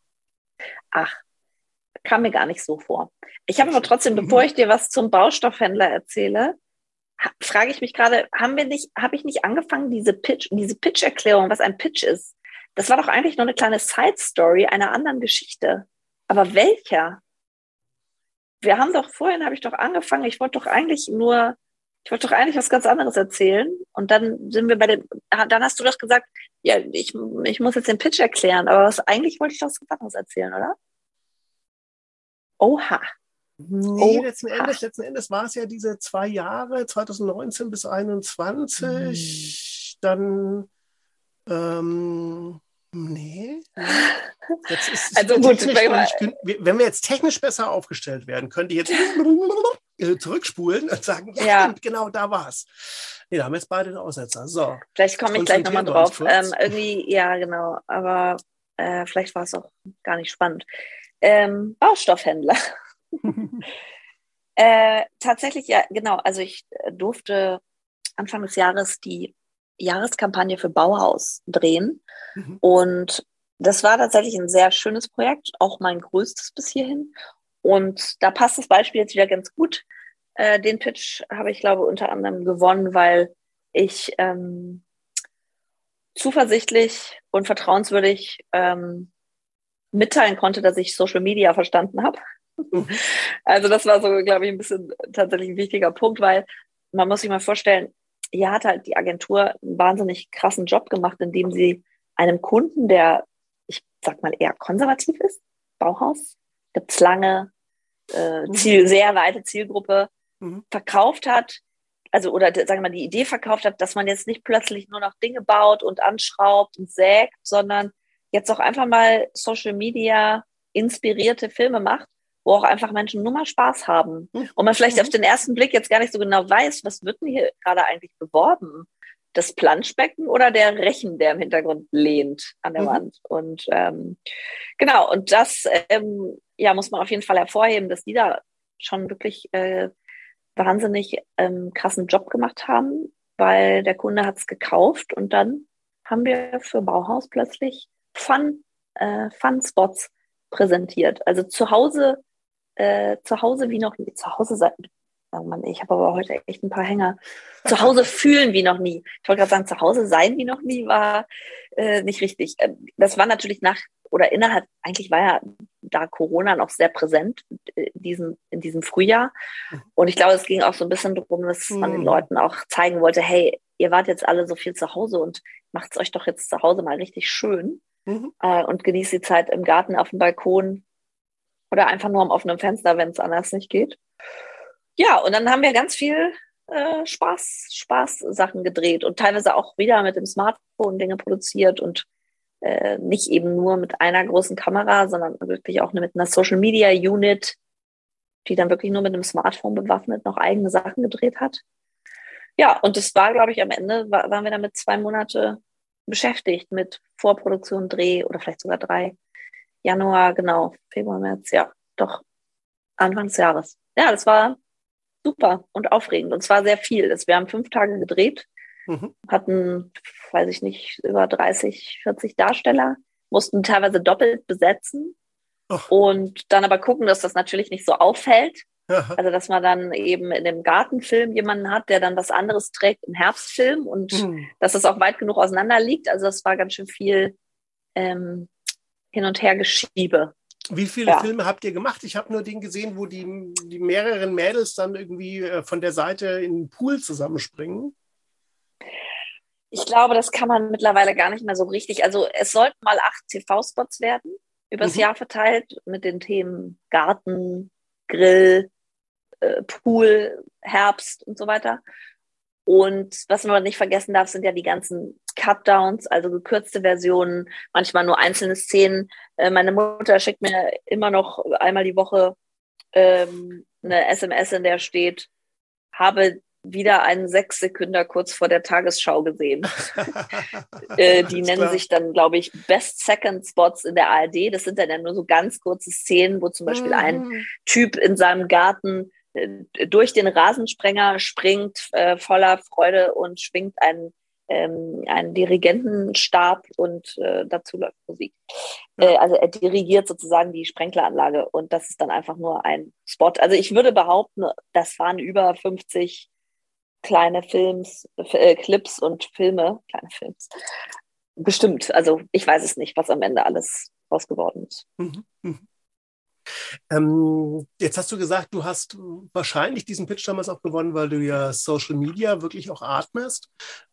Ach, kam mir gar nicht so vor. Ich habe aber trotzdem, bevor ich dir was zum Baustoffhändler erzähle, frage ich mich gerade, haben wir nicht, habe ich nicht angefangen, diese Pitch, diese Pitch-Erklärung, was ein Pitch ist? Das war doch eigentlich nur eine kleine Side-Story einer anderen Geschichte. Aber welcher? Wir haben doch vorhin, habe ich doch angefangen, ich wollte doch eigentlich nur, ich wollte doch eigentlich was ganz anderes erzählen. Und dann sind wir bei dem, dann hast du doch gesagt, ja, ich, ich muss jetzt den Pitch erklären, aber was, eigentlich wollte ich doch was ganz anderes erzählen, oder? Oha. Nee, oh, letzten Endes, letzten Endes war es ja diese zwei Jahre, 2019 bis 2021, mhm. dann ähm, nee. Also gut, wenn wir jetzt technisch besser aufgestellt werden, könnte ich jetzt zurückspulen und sagen, ja, ja. genau, da war's. Nee, da haben jetzt beide den Aussetzer. So. Vielleicht komme ich gleich nochmal drauf. Ähm, irgendwie, ja, genau. Aber äh, vielleicht war es auch gar nicht spannend. Ähm, Baustoffhändler. äh, tatsächlich, ja, genau. Also ich äh, durfte Anfang des Jahres die Jahreskampagne für Bauhaus drehen. Mhm. Und das war tatsächlich ein sehr schönes Projekt, auch mein größtes bis hierhin. Und da passt das Beispiel jetzt wieder ganz gut. Äh, den Pitch habe ich, glaube unter anderem gewonnen, weil ich ähm, zuversichtlich und vertrauenswürdig ähm, mitteilen konnte, dass ich Social Media verstanden habe. Also das war so, glaube ich, ein bisschen tatsächlich ein wichtiger Punkt, weil man muss sich mal vorstellen, hier hat halt die Agentur einen wahnsinnig krassen Job gemacht, indem sie einem Kunden, der, ich sag mal, eher konservativ ist, Bauhaus, gibt's lange, äh, mhm. Ziel, sehr weite Zielgruppe, mhm. verkauft hat, also oder sagen wir mal die Idee verkauft hat, dass man jetzt nicht plötzlich nur noch Dinge baut und anschraubt und sägt, sondern jetzt auch einfach mal Social Media inspirierte Filme macht wo auch einfach Menschen nur mal Spaß haben. Mhm. Und man vielleicht mhm. auf den ersten Blick jetzt gar nicht so genau weiß, was wird denn hier gerade eigentlich beworben? Das Planschbecken oder der Rechen, der im Hintergrund lehnt an der mhm. Wand. Und ähm, genau, und das ähm, ja, muss man auf jeden Fall hervorheben, dass die da schon wirklich äh, wahnsinnig ähm, krassen Job gemacht haben, weil der Kunde hat es gekauft und dann haben wir für Bauhaus plötzlich Fun, äh, Fun-Spots präsentiert. Also zu Hause äh, zu Hause wie noch nie. Zu Hause sein. Oh Mann, ich habe aber heute echt ein paar Hänger. Zu Hause fühlen wie noch nie. Ich wollte gerade sagen, zu Hause sein wie noch nie war äh, nicht richtig. Ähm, das war natürlich nach oder innerhalb, eigentlich war ja da Corona noch sehr präsent in diesem, in diesem Frühjahr. Und ich glaube, es ging auch so ein bisschen darum, dass man den mhm. Leuten auch zeigen wollte, hey, ihr wart jetzt alle so viel zu Hause und macht es euch doch jetzt zu Hause mal richtig schön. Mhm. Äh, und genießt die Zeit im Garten, auf dem Balkon, oder einfach nur am offenen Fenster, wenn es anders nicht geht. Ja, und dann haben wir ganz viel äh, Spaß, Spaß-Sachen gedreht und teilweise auch wieder mit dem Smartphone Dinge produziert und äh, nicht eben nur mit einer großen Kamera, sondern wirklich auch mit einer Social Media Unit, die dann wirklich nur mit einem Smartphone bewaffnet noch eigene Sachen gedreht hat. Ja, und das war, glaube ich, am Ende war, waren wir damit zwei Monate beschäftigt mit Vorproduktion, Dreh oder vielleicht sogar drei. Januar, genau, Februar, März, ja, doch, Anfang des Jahres. Ja, das war super und aufregend und zwar sehr viel. Wir haben fünf Tage gedreht, mhm. hatten, weiß ich nicht, über 30, 40 Darsteller, mussten teilweise doppelt besetzen Och. und dann aber gucken, dass das natürlich nicht so auffällt. Aha. Also, dass man dann eben in dem Gartenfilm jemanden hat, der dann was anderes trägt im Herbstfilm und mhm. dass es auch weit genug auseinander liegt. Also, das war ganz schön viel ähm, hin und her geschiebe. Wie viele ja. Filme habt ihr gemacht? Ich habe nur den gesehen, wo die, die mehreren Mädels dann irgendwie äh, von der Seite in den Pool zusammenspringen. Ich glaube, das kann man mittlerweile gar nicht mehr so richtig. Also es sollten mal acht TV-Spots werden, übers mhm. Jahr verteilt, mit den Themen Garten, Grill, äh, Pool, Herbst und so weiter. Und was man nicht vergessen darf, sind ja die ganzen Cutdowns, also gekürzte Versionen, manchmal nur einzelne Szenen. Äh, meine Mutter schickt mir immer noch einmal die Woche ähm, eine SMS, in der steht, habe wieder einen Sechssekünder kurz vor der Tagesschau gesehen. äh, die nennen klar. sich dann, glaube ich, Best Second Spots in der ARD. Das sind dann ja nur so ganz kurze Szenen, wo zum Beispiel mhm. ein Typ in seinem Garten durch den Rasensprenger springt äh, voller Freude und schwingt einen, ähm, einen Dirigentenstab und äh, dazu läuft Musik. Äh, also er dirigiert sozusagen die Sprenkleranlage und das ist dann einfach nur ein Spot. Also ich würde behaupten, das waren über 50 kleine Films, äh, Clips und Filme, kleine Films. Bestimmt. Also ich weiß es nicht, was am Ende alles raus geworden ist. Mhm. Mhm. Ähm, jetzt hast du gesagt, du hast wahrscheinlich diesen Pitch damals auch gewonnen, weil du ja Social Media wirklich auch atmest.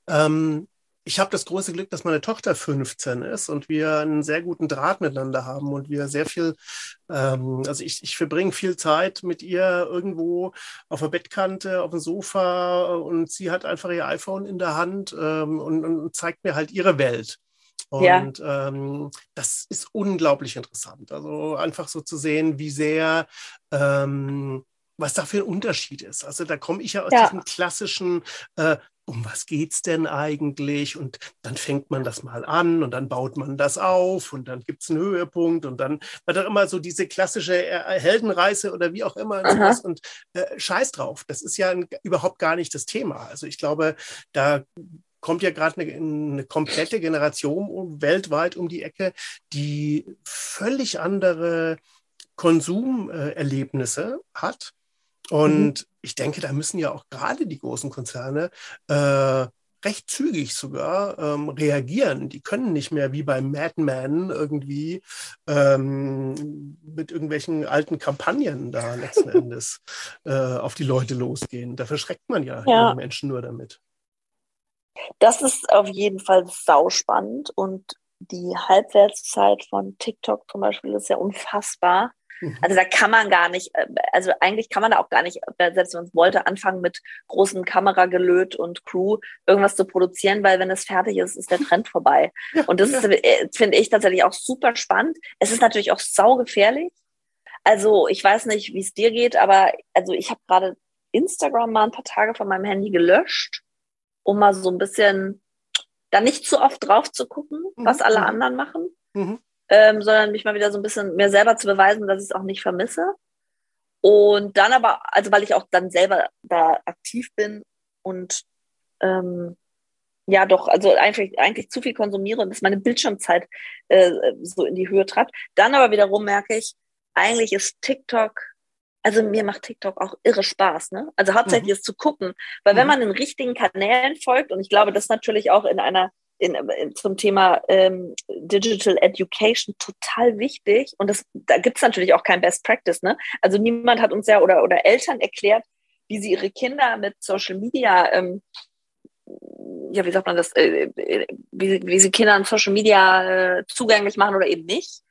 Ähm, ich habe das große Glück, dass meine Tochter 15 ist und wir einen sehr guten Draht miteinander haben und wir sehr viel, ähm, also ich, ich verbringe viel Zeit mit ihr irgendwo auf der Bettkante, auf dem Sofa und sie hat einfach ihr iPhone in der Hand ähm, und, und zeigt mir halt ihre Welt. Und ja. ähm, das ist unglaublich interessant. Also einfach so zu sehen, wie sehr, ähm, was da für ein Unterschied ist. Also da komme ich ja aus ja. diesem klassischen, äh, um was geht es denn eigentlich? Und dann fängt man das mal an und dann baut man das auf und dann gibt es einen Höhepunkt und dann war da immer so diese klassische äh, Heldenreise oder wie auch immer und, und äh, scheiß drauf. Das ist ja überhaupt gar nicht das Thema. Also ich glaube, da kommt ja gerade eine, eine, komplette Generation weltweit um die Ecke, die völlig andere Konsumerlebnisse hat. Und mhm. ich denke, da müssen ja auch gerade die großen Konzerne äh, recht zügig sogar ähm, reagieren. Die können nicht mehr wie beim Madman irgendwie ähm, mit irgendwelchen alten Kampagnen da letzten Endes äh, auf die Leute losgehen. Da verschreckt man ja, ja. Menschen nur damit. Das ist auf jeden Fall sauspannend und die Halbwertszeit von TikTok zum Beispiel ist ja unfassbar. Mhm. Also da kann man gar nicht, äh, also eigentlich kann man da auch gar nicht, äh, selbst wenn man es wollte, anfangen mit großem Kameragelöt und Crew irgendwas zu produzieren, weil wenn es fertig ist, ist der Trend vorbei. Und das ja. Äh, finde ich tatsächlich auch super spannend. Es ist natürlich auch saugefährlich. Also ich weiß nicht, wie es dir geht, aber also ich habe gerade Instagram mal ein paar Tage von meinem Handy gelöscht um mal so ein bisschen da nicht zu oft drauf zu gucken, mhm. was alle mhm. anderen machen, mhm. ähm, sondern mich mal wieder so ein bisschen mir selber zu beweisen, dass ich es auch nicht vermisse. Und dann aber, also weil ich auch dann selber da aktiv bin und ähm, ja doch, also eigentlich, eigentlich zu viel konsumiere und dass meine Bildschirmzeit äh, so in die Höhe treibt. Dann aber wiederum merke ich, eigentlich ist TikTok also mir macht TikTok auch irre Spaß, ne? Also hauptsächlich mhm. ist zu gucken, weil wenn mhm. man den richtigen Kanälen folgt und ich glaube, das natürlich auch in einer in, in, zum Thema ähm, Digital Education total wichtig und das, da gibt's natürlich auch kein Best Practice, ne? Also niemand hat uns ja oder oder Eltern erklärt, wie sie ihre Kinder mit Social Media ähm, ja, wie sagt man das, äh, äh wie, wie sie Kindern Social Media äh, zugänglich machen oder eben nicht.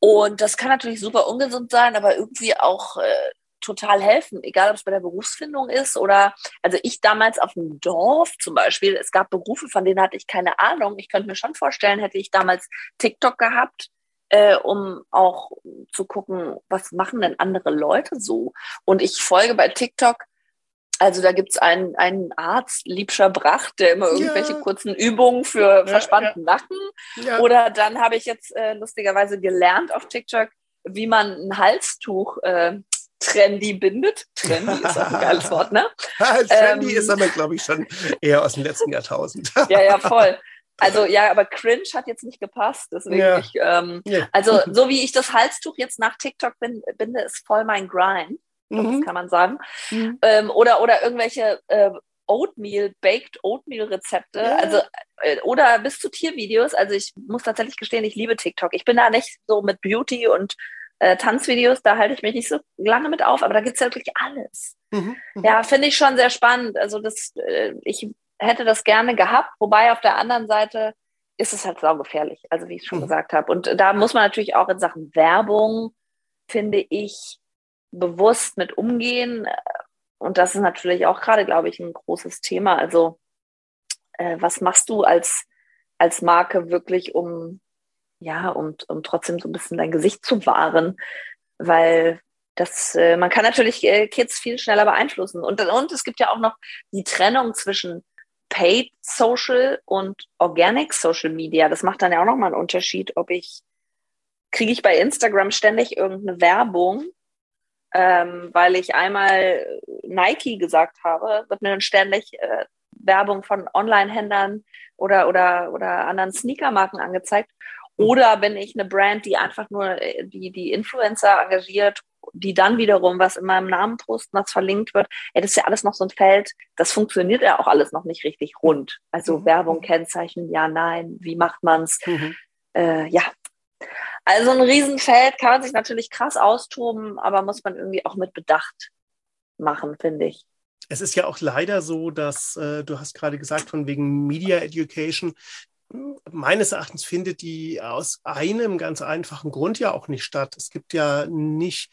Und das kann natürlich super ungesund sein, aber irgendwie auch äh, total helfen, egal ob es bei der Berufsfindung ist oder, also ich damals auf dem Dorf zum Beispiel, es gab Berufe, von denen hatte ich keine Ahnung. Ich könnte mir schon vorstellen, hätte ich damals TikTok gehabt, äh, um auch zu gucken, was machen denn andere Leute so. Und ich folge bei TikTok also da gibt's einen, einen Arzt, Liebscher Bracht, der immer irgendwelche ja. kurzen Übungen für verspannten ja, Nacken. Ja. Oder dann habe ich jetzt äh, lustigerweise gelernt auf TikTok, wie man ein Halstuch äh, trendy bindet. Trendy ist auch ein geiles Wort, ne? trendy ähm, ist aber, glaube ich, schon eher aus dem letzten Jahrtausend. ja, ja, voll. Also ja, aber cringe hat jetzt nicht gepasst. Deswegen ja. ich, ähm, ja. also so wie ich das Halstuch jetzt nach TikTok bin, binde, ist voll mein Grind mhm. kann man sagen. Mhm. Ähm, oder, oder irgendwelche äh, Oatmeal, Baked Oatmeal Rezepte, ja. also äh, oder bis zu Tiervideos. Also ich muss tatsächlich gestehen, ich liebe TikTok. Ich bin da nicht so mit Beauty und äh, Tanzvideos, da halte ich mich nicht so lange mit auf, aber da gibt es ja wirklich alles. Mhm. Mhm. Ja, finde ich schon sehr spannend. Also das, äh, ich hätte das gerne gehabt, wobei auf der anderen Seite ist es halt saugefährlich, also wie ich schon mhm. gesagt habe. Und da muss man natürlich auch in Sachen Werbung, finde ich, bewusst mit umgehen. Und das ist natürlich auch gerade, glaube ich, ein großes Thema. Also, äh, was machst du als, als Marke wirklich, um, ja, um, um trotzdem so ein bisschen dein Gesicht zu wahren? Weil das, äh, man kann natürlich äh, Kids viel schneller beeinflussen. Und, und es gibt ja auch noch die Trennung zwischen Paid Social und Organic Social Media. Das macht dann ja auch nochmal einen Unterschied, ob ich, kriege ich bei Instagram ständig irgendeine Werbung ähm, weil ich einmal Nike gesagt habe, wird mir dann ständig äh, Werbung von Online-Händlern oder, oder, oder anderen Sneakermarken angezeigt. Oder bin ich eine Brand, die einfach nur äh, die, die Influencer engagiert die dann wiederum was in meinem Namen posten, was verlinkt wird. Ja, das ist ja alles noch so ein Feld, das funktioniert ja auch alles noch nicht richtig rund. Also mhm. Werbung, Kennzeichen, ja, nein, wie macht man's? Mhm. Äh, ja, also ein Riesenfeld kann man sich natürlich krass austoben, aber muss man irgendwie auch mit Bedacht machen, finde ich. Es ist ja auch leider so, dass äh, du hast gerade gesagt, von wegen Media Education, meines Erachtens findet die aus einem ganz einfachen Grund ja auch nicht statt. Es gibt ja nicht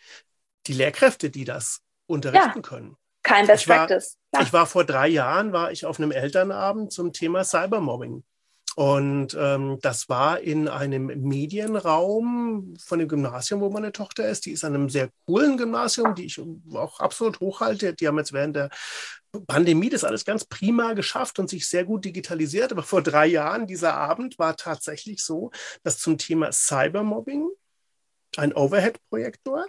die Lehrkräfte, die das unterrichten ja, können. Kein Best ich war, Practice. Ja. Ich war vor drei Jahren, war ich auf einem Elternabend zum Thema Cybermobbing. Und ähm, das war in einem Medienraum von dem Gymnasium, wo meine Tochter ist. Die ist an einem sehr coolen Gymnasium, die ich auch absolut hochhalte. Die haben jetzt während der Pandemie das alles ganz prima geschafft und sich sehr gut digitalisiert. Aber vor drei Jahren, dieser Abend war tatsächlich so, dass zum Thema Cybermobbing ein Overhead-Projektor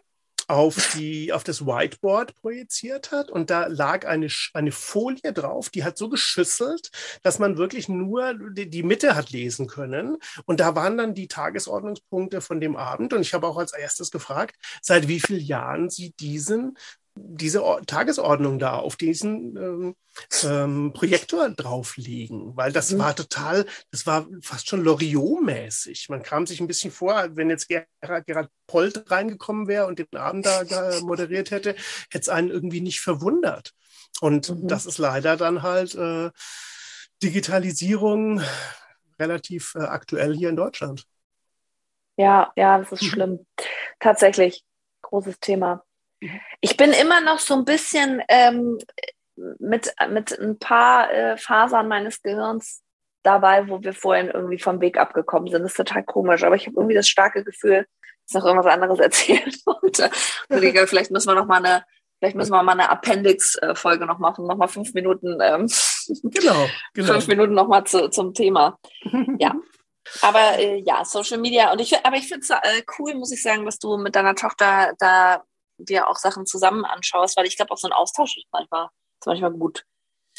auf, die, auf das Whiteboard projiziert hat und da lag eine, eine Folie drauf, die hat so geschüsselt, dass man wirklich nur die, die Mitte hat lesen können. Und da waren dann die Tagesordnungspunkte von dem Abend. Und ich habe auch als erstes gefragt, seit wie vielen Jahren Sie diesen diese Tagesordnung da auf diesen ähm, ähm, Projektor drauflegen, weil das mhm. war total, das war fast schon Loriot-mäßig. Man kam sich ein bisschen vor, wenn jetzt Gerhard, Gerhard Polt reingekommen wäre und den Abend da, da moderiert hätte, hätte es einen irgendwie nicht verwundert. Und mhm. das ist leider dann halt äh, Digitalisierung relativ äh, aktuell hier in Deutschland. Ja, ja, das ist schlimm. Tatsächlich, großes Thema. Ich bin immer noch so ein bisschen ähm, mit, mit ein paar äh, Fasern meines Gehirns dabei, wo wir vorhin irgendwie vom Weg abgekommen sind. Das ist total komisch, aber ich habe irgendwie das starke Gefühl, dass noch irgendwas anderes erzählt wurde. vielleicht müssen wir noch mal eine, vielleicht müssen wir mal eine Appendix-Folge noch machen, noch mal fünf Minuten, ähm, genau, genau. fünf Minuten noch mal zu, zum Thema. Ja. Aber äh, ja, Social Media und ich, aber ich finde es äh, cool, muss ich sagen, dass du mit deiner Tochter da dir auch Sachen zusammen anschaust, weil ich glaube, auch so ein Austausch ist manchmal, ist manchmal gut.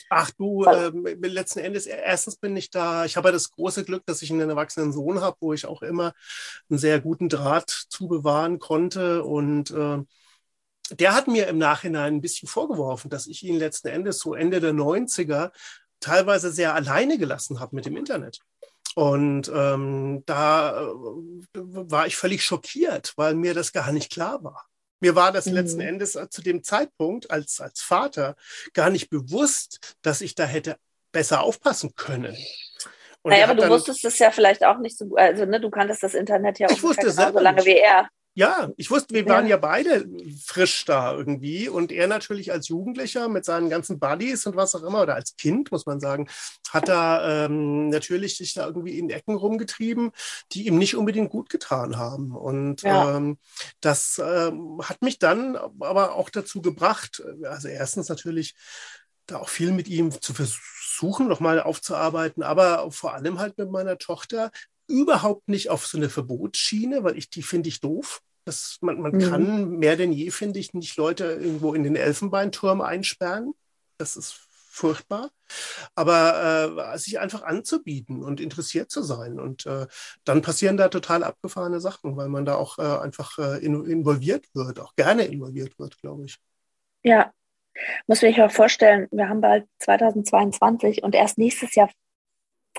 Ach du, äh, letzten Endes, erstens bin ich da, ich habe ja das große Glück, dass ich einen erwachsenen Sohn habe, wo ich auch immer einen sehr guten Draht zu bewahren konnte. Und äh, der hat mir im Nachhinein ein bisschen vorgeworfen, dass ich ihn letzten Endes so Ende der 90er teilweise sehr alleine gelassen habe mit dem Internet. Und ähm, da äh, war ich völlig schockiert, weil mir das gar nicht klar war. Mir war das mhm. letzten Endes äh, zu dem Zeitpunkt als, als Vater gar nicht bewusst, dass ich da hätte besser aufpassen können. Und naja, aber du wusstest es ja vielleicht auch nicht so, also ne, du kanntest das Internet ja auch so lange wie er. Ja, ich wusste, wir waren ja. ja beide frisch da irgendwie und er natürlich als Jugendlicher mit seinen ganzen Buddies und was auch immer oder als Kind, muss man sagen, hat er ähm, natürlich sich da irgendwie in Ecken rumgetrieben, die ihm nicht unbedingt gut getan haben. Und ja. ähm, das ähm, hat mich dann aber auch dazu gebracht, also erstens natürlich da auch viel mit ihm zu versuchen, nochmal aufzuarbeiten, aber vor allem halt mit meiner Tochter überhaupt nicht auf so eine Verbotsschiene, weil ich die finde ich doof. Das, man man mhm. kann mehr denn je, finde ich, nicht Leute irgendwo in den Elfenbeinturm einsperren. Das ist furchtbar. Aber äh, sich einfach anzubieten und interessiert zu sein. Und äh, dann passieren da total abgefahrene Sachen, weil man da auch äh, einfach äh, in, involviert wird, auch gerne involviert wird, glaube ich. Ja, muss man sich mal vorstellen, wir haben bald 2022 und erst nächstes Jahr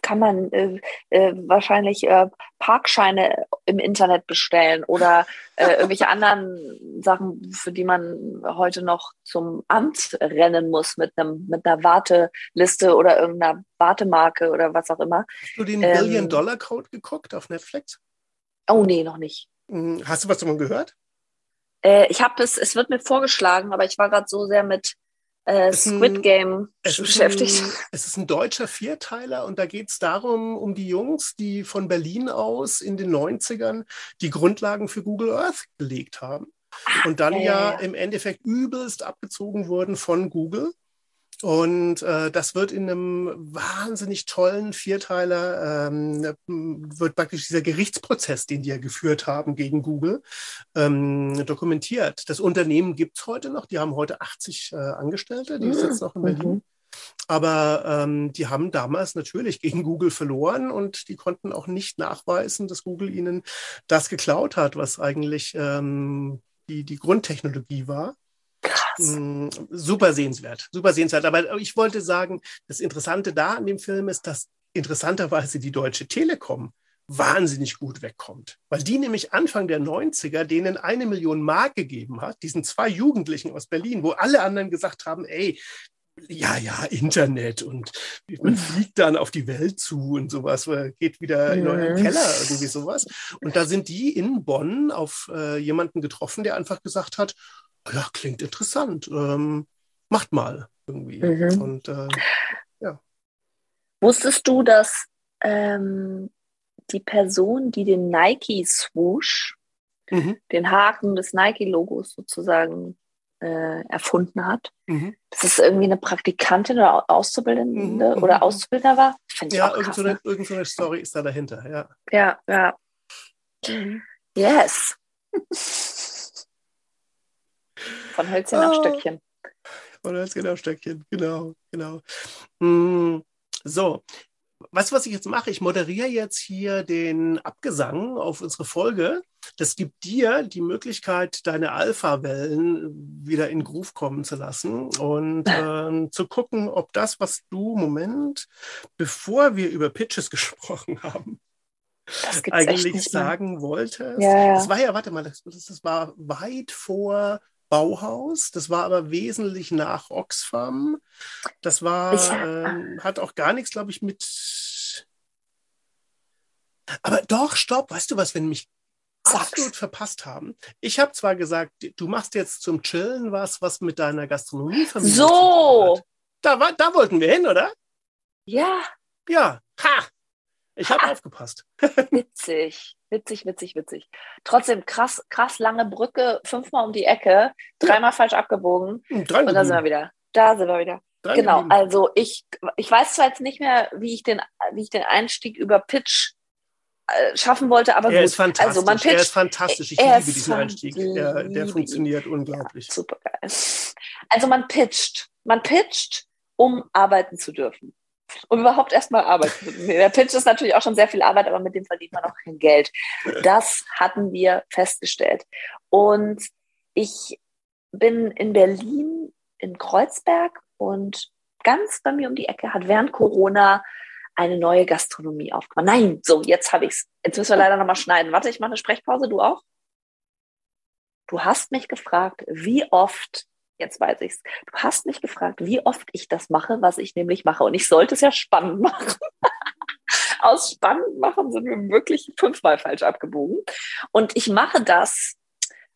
kann man äh, äh, wahrscheinlich äh, Parkscheine im Internet bestellen oder äh, irgendwelche anderen Sachen, für die man heute noch zum Amt rennen muss mit einem mit einer Warteliste oder irgendeiner Wartemarke oder was auch immer. Hast du den ähm, Billion Dollar Code geguckt auf Netflix? Oh nee, noch nicht. Hm, hast du was davon gehört? Äh, ich habe es, es wird mir vorgeschlagen, aber ich war gerade so sehr mit äh, Squid Game es beschäftigt. Ein, es ist ein deutscher Vierteiler und da geht es darum, um die Jungs, die von Berlin aus in den 90ern die Grundlagen für Google Earth gelegt haben. Ah, und dann ja, ja, im Endeffekt übelst abgezogen wurden von Google und äh, das wird in einem wahnsinnig tollen Vierteiler, ähm, wird praktisch dieser Gerichtsprozess, den die ja geführt haben gegen Google, ähm, dokumentiert. Das Unternehmen gibt's heute noch, die haben heute 80 äh, Angestellte, die mhm. sitzen noch in Berlin. Mhm. Aber ähm, die haben damals natürlich gegen Google verloren und die konnten auch nicht nachweisen, dass Google ihnen das geklaut hat, was eigentlich ähm, die, die Grundtechnologie war. Mm, super sehenswert, super sehenswert. Aber ich wollte sagen, das Interessante da an dem Film ist, dass interessanterweise die Deutsche Telekom wahnsinnig gut wegkommt. Weil die nämlich Anfang der 90er denen eine Million Mark gegeben hat, diesen zwei Jugendlichen aus Berlin, wo alle anderen gesagt haben, ey, ja, ja, Internet und man fliegt dann auf die Welt zu und sowas, geht wieder in euren. Keller, irgendwie sowas. Und da sind die in Bonn auf äh, jemanden getroffen, der einfach gesagt hat, ja, klingt interessant, ähm, macht mal irgendwie. Mhm. Und äh, Wusstest du, dass ähm, die Person, die den Nike Swoosh, mhm, den Haken des Nike-Logos sozusagen äh, erfunden hat, mhm. dass es irgendwie eine Praktikantin oder Auszubildende Mhm, oder mhm. Auszubildender war? Finde ich ja, auch irgend krass. so, ne? irgend so Story ist da dahinter, ja. Ja, ja. Yes. Von Hölzchen auf Ah. Stöckchen. Oder als genau Stöckchen, genau, genau. Mm, So, weißt du, was ich jetzt mache? Ich moderiere jetzt hier den Abgesang auf unsere Folge. Das gibt dir die Möglichkeit, deine Alpha-Wellen wieder in Groove kommen zu lassen und ähm, zu gucken, ob das, was du, Moment, bevor wir über Pitches gesprochen haben, eigentlich sagen wolltest. Ja, ja. Das war ja, warte mal, das, das war weit vor Bauhaus, das war aber wesentlich nach Oxfam. Das war, ähm, hat auch gar nichts, glaube ich, mit. Aber doch, stopp, weißt du was, wenn mich Sag's. absolut verpasst haben. Ich habe zwar gesagt, du machst jetzt zum Chillen was, was mit deiner tun So. Da, war, da wollten wir hin, oder? ja, Ja. Ha! Ich habe Ha. aufgepasst. witzig, witzig, witzig, witzig. Trotzdem krass, krass lange Brücke, fünfmal um die Ecke, dreimal falsch abgebogen Hm, dran und da sind wir wieder. Da sind wir wieder. dran Genau, geblieben. also ich, ich weiß zwar jetzt nicht mehr, wie ich den, wie ich den Einstieg über Pitch äh, schaffen wollte, aber Er gut. ist fantastisch. Also man er pitcht, ist fantastisch. Ich er liebe diesen Einstieg. Er, der ihn. funktioniert unglaublich. super geil. Also man pitcht, man pitcht, um arbeiten zu dürfen. Um überhaupt erstmal arbeiten zu dürfen. Der Pitch ist natürlich auch schon sehr viel Arbeit, aber mit dem verdient man auch kein Geld. Das hatten wir festgestellt. Und ich bin in Berlin, in Kreuzberg und ganz bei mir um die Ecke hat während Corona eine neue Gastronomie aufgemacht. Nein, so, jetzt habe ich's. Jetzt müssen wir leider nochmal schneiden. Warte, ich mache eine Sprechpause, du auch? Du hast mich gefragt, wie oft, jetzt weiß ich's, du hast mich gefragt, wie oft ich das mache, was ich nämlich mache. Und ich sollte es ja spannend machen. Aus spannend machen sind wir wirklich fünfmal falsch abgebogen. Und ich mache das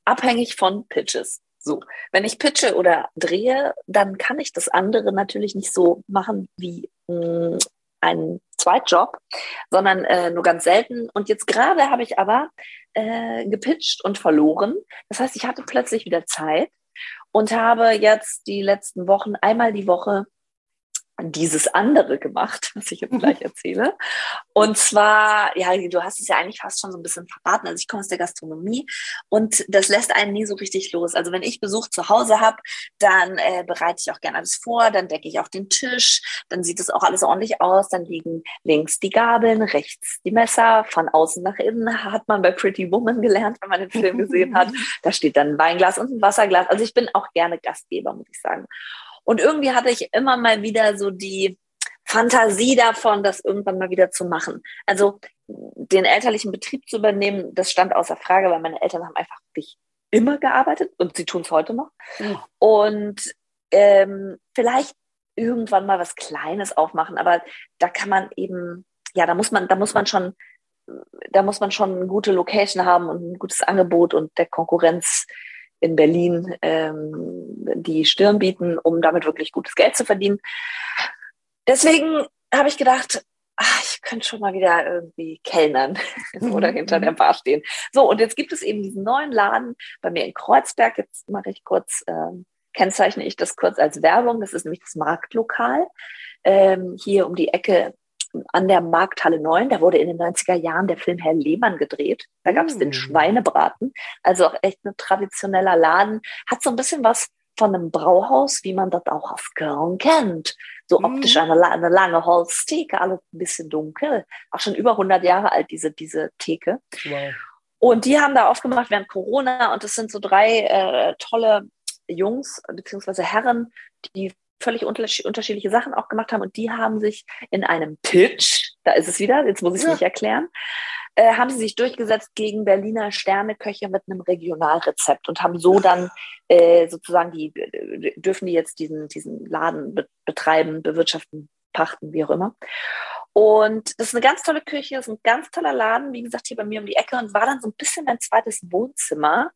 abhängig von Pitches. So, wenn ich pitche oder drehe, dann kann ich das andere natürlich nicht so machen wie mh, ein Zweitjob, sondern äh, nur ganz selten. Und jetzt gerade habe ich aber äh, gepitcht und verloren. Das heißt, ich hatte plötzlich wieder Zeit und habe jetzt die letzten Wochen einmal die Woche dieses andere gemacht, was ich jetzt gleich erzähle. Und zwar, ja, du hast es ja eigentlich fast schon so ein bisschen verraten. Also ich komme aus der Gastronomie und das lässt einen nie so richtig los. Also wenn ich Besuch zu Hause habe, dann äh, bereite ich auch gerne alles vor, dann decke ich auch den Tisch, dann sieht es auch alles ordentlich aus, dann liegen links die Gabeln, rechts die Messer, von außen nach innen hat man bei Pretty Woman gelernt, wenn man den Film gesehen hat. Da steht dann ein Weinglas und ein Wasserglas. Also ich bin auch gerne Gastgeber, muss ich sagen. Und irgendwie hatte ich immer mal wieder so die Fantasie davon, das irgendwann mal wieder zu machen. Also den elterlichen Betrieb zu übernehmen, das stand außer Frage, weil meine Eltern haben einfach wirklich immer gearbeitet und sie tun es heute noch. Mhm. Und ähm, vielleicht irgendwann mal was Kleines aufmachen, aber da kann man eben, ja, da muss man, da muss man schon, da muss man schon eine gute Location haben und ein gutes Angebot und der Konkurrenz in Berlin ähm, die Stirn bieten, um damit wirklich gutes Geld zu verdienen. Deswegen habe ich gedacht, ach, ich könnte schon mal wieder irgendwie kellnern oder hinter der Bar stehen. So, und jetzt gibt es eben diesen neuen Laden bei mir in Kreuzberg. Jetzt mache ich kurz, ähm, kennzeichne ich das kurz als Werbung. Das ist nämlich das Marktlokal ähm, hier um die Ecke an der Markthalle 9. Da wurde in den 90er Jahren der Film Herr Lehmann gedreht. Da gab es Mm. den Schweinebraten. Also auch echt ein traditioneller Laden. Hat so ein bisschen was von einem Brauhaus, wie man das auch aus Köln kennt. So Mm. optisch eine, eine lange Holztheke, alles ein bisschen dunkel. Auch schon über 100 Jahre alt, diese, diese Theke. Wow. Und die haben da aufgemacht während Corona und das sind so drei äh, tolle Jungs bzw. Herren, die völlig unterschiedliche Sachen auch gemacht haben und die haben sich in einem Pitch, da ist es wieder, jetzt muss ich es ja. nicht erklären, äh, haben sie sich durchgesetzt gegen Berliner Sterneköche mit einem Regionalrezept und haben so dann äh, sozusagen die, dürfen die jetzt diesen, diesen Laden be betreiben, bewirtschaften, pachten, wie auch immer. Und das ist eine ganz tolle Küche, das ist ein ganz toller Laden, wie gesagt, hier bei mir um die Ecke und war dann so ein bisschen mein zweites Wohnzimmer.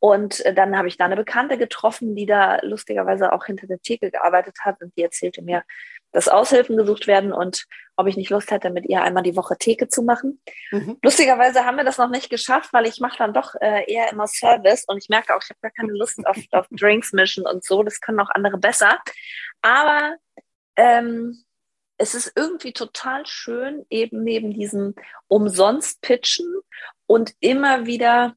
Und äh, dann habe ich da eine Bekannte getroffen, die da lustigerweise auch hinter der Theke gearbeitet hat und die erzählte mir, dass Aushilfen gesucht werden und ob ich nicht Lust hätte, mit ihr einmal die Woche Theke zu machen. Mhm. Lustigerweise haben wir das noch nicht geschafft, weil ich mache dann doch äh, eher immer Service und ich merke auch, ich habe gar keine Lust auf, auf Drinks mischen und so. Das können auch andere besser. Aber ähm, es ist irgendwie total schön, eben neben diesem umsonst pitchen und immer wieder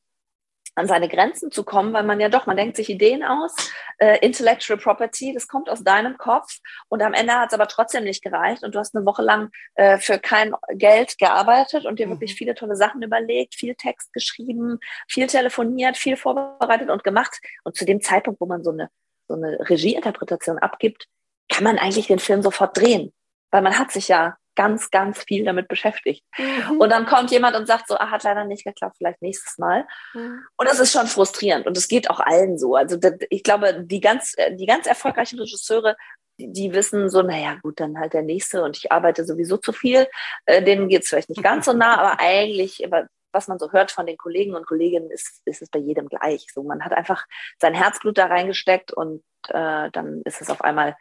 an seine Grenzen zu kommen, weil man ja doch, man denkt sich Ideen aus, äh, Intellectual Property, das kommt aus deinem Kopf und am Ende hat es aber trotzdem nicht gereicht und du hast eine Woche lang äh, für kein Geld gearbeitet und dir mhm. wirklich viele tolle Sachen überlegt, viel Text geschrieben, viel telefoniert, viel vorbereitet und gemacht und zu dem Zeitpunkt, wo man so eine, so eine Regieinterpretation abgibt, kann man eigentlich den Film sofort drehen weil man hat sich ja ganz, ganz viel damit beschäftigt. Mhm. Und dann kommt jemand und sagt so, ah, hat leider nicht geklappt, vielleicht nächstes Mal. Mhm. Und das ist schon frustrierend und es geht auch allen so. Also ich glaube, die ganz, äh, die ganz erfolgreichen Regisseure, die, die wissen so, naja, gut, dann halt der nächste und ich arbeite sowieso zu viel. Äh, denen geht es vielleicht nicht ganz so nah, aber eigentlich, was man so hört von den Kollegen und Kolleginnen, ist, ist es bei jedem gleich. So, man hat einfach sein Herzblut da reingesteckt und äh, dann ist es auf einmal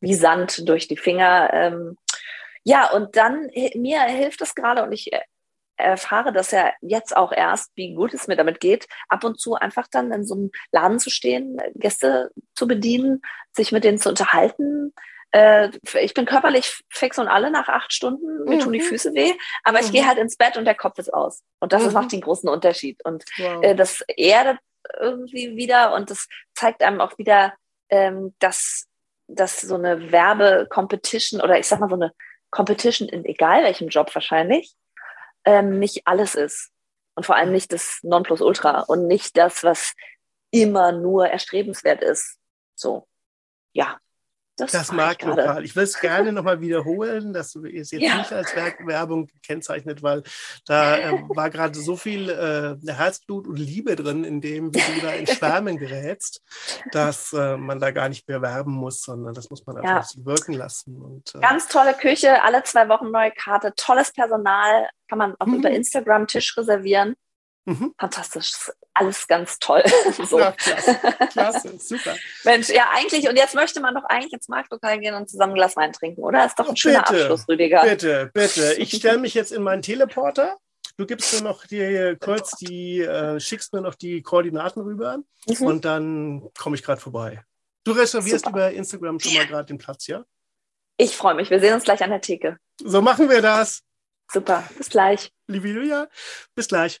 wie Sand durch die Finger. Ähm, ja, und dann, mir hilft es gerade und ich äh, erfahre das ja jetzt auch erst, wie gut es mir damit geht, ab und zu einfach dann in so einem Laden zu stehen, Gäste zu bedienen, sich mit denen zu unterhalten. Äh, ich bin körperlich fix und alle nach acht Stunden, mir mhm. tun die mhm. Füße weh, aber mhm. ich gehe halt ins Bett und der Kopf ist aus. Und das mhm. macht den großen Unterschied. Und wow. äh, das erdet irgendwie wieder und das zeigt einem auch wieder, ähm, dass dass so eine Werbe-Competition oder ich sag mal so eine Competition in egal welchem Job wahrscheinlich ähm, nicht alles ist. Und vor allem nicht das Nonplusultra und nicht das, was immer nur erstrebenswert ist. So, ja. Das, das mag ich total. Ich will es gerne nochmal wiederholen. Das ist jetzt ja. nicht als Werbung gekennzeichnet, weil da äh, war gerade so viel äh, Herzblut und Liebe drin, in dem, wie du da in Schwärmen gerätst, dass äh, man da gar nicht mehr werben muss, sondern das muss man einfach ja. wirken lassen. Und, äh, Ganz tolle Küche, alle zwei Wochen neue Karte, tolles Personal, kann man auch mhm. über Instagram Tisch reservieren. Mhm. Fantastisch, alles ganz toll. so. Ja, klasse, klasse, super. Mensch, ja, eigentlich, und jetzt möchte man doch eigentlich ins Marktlokal gehen und zusammen ein Glas Wein trinken, oder? Ist doch ein schöner bitte, Abschluss, Rüdiger. Bitte, bitte. Ich stelle mich jetzt in meinen Teleporter. Du gibst mir noch die, kurz die, äh, schickst mir noch die Koordinaten rüber mhm. und dann komme ich gerade vorbei. Du reservierst Super. über Instagram schon mal gerade den Platz, ja? Ich freue mich. Wir sehen uns gleich an der Theke. So machen wir das. Super. Bis gleich. Liebe Julia, bis gleich.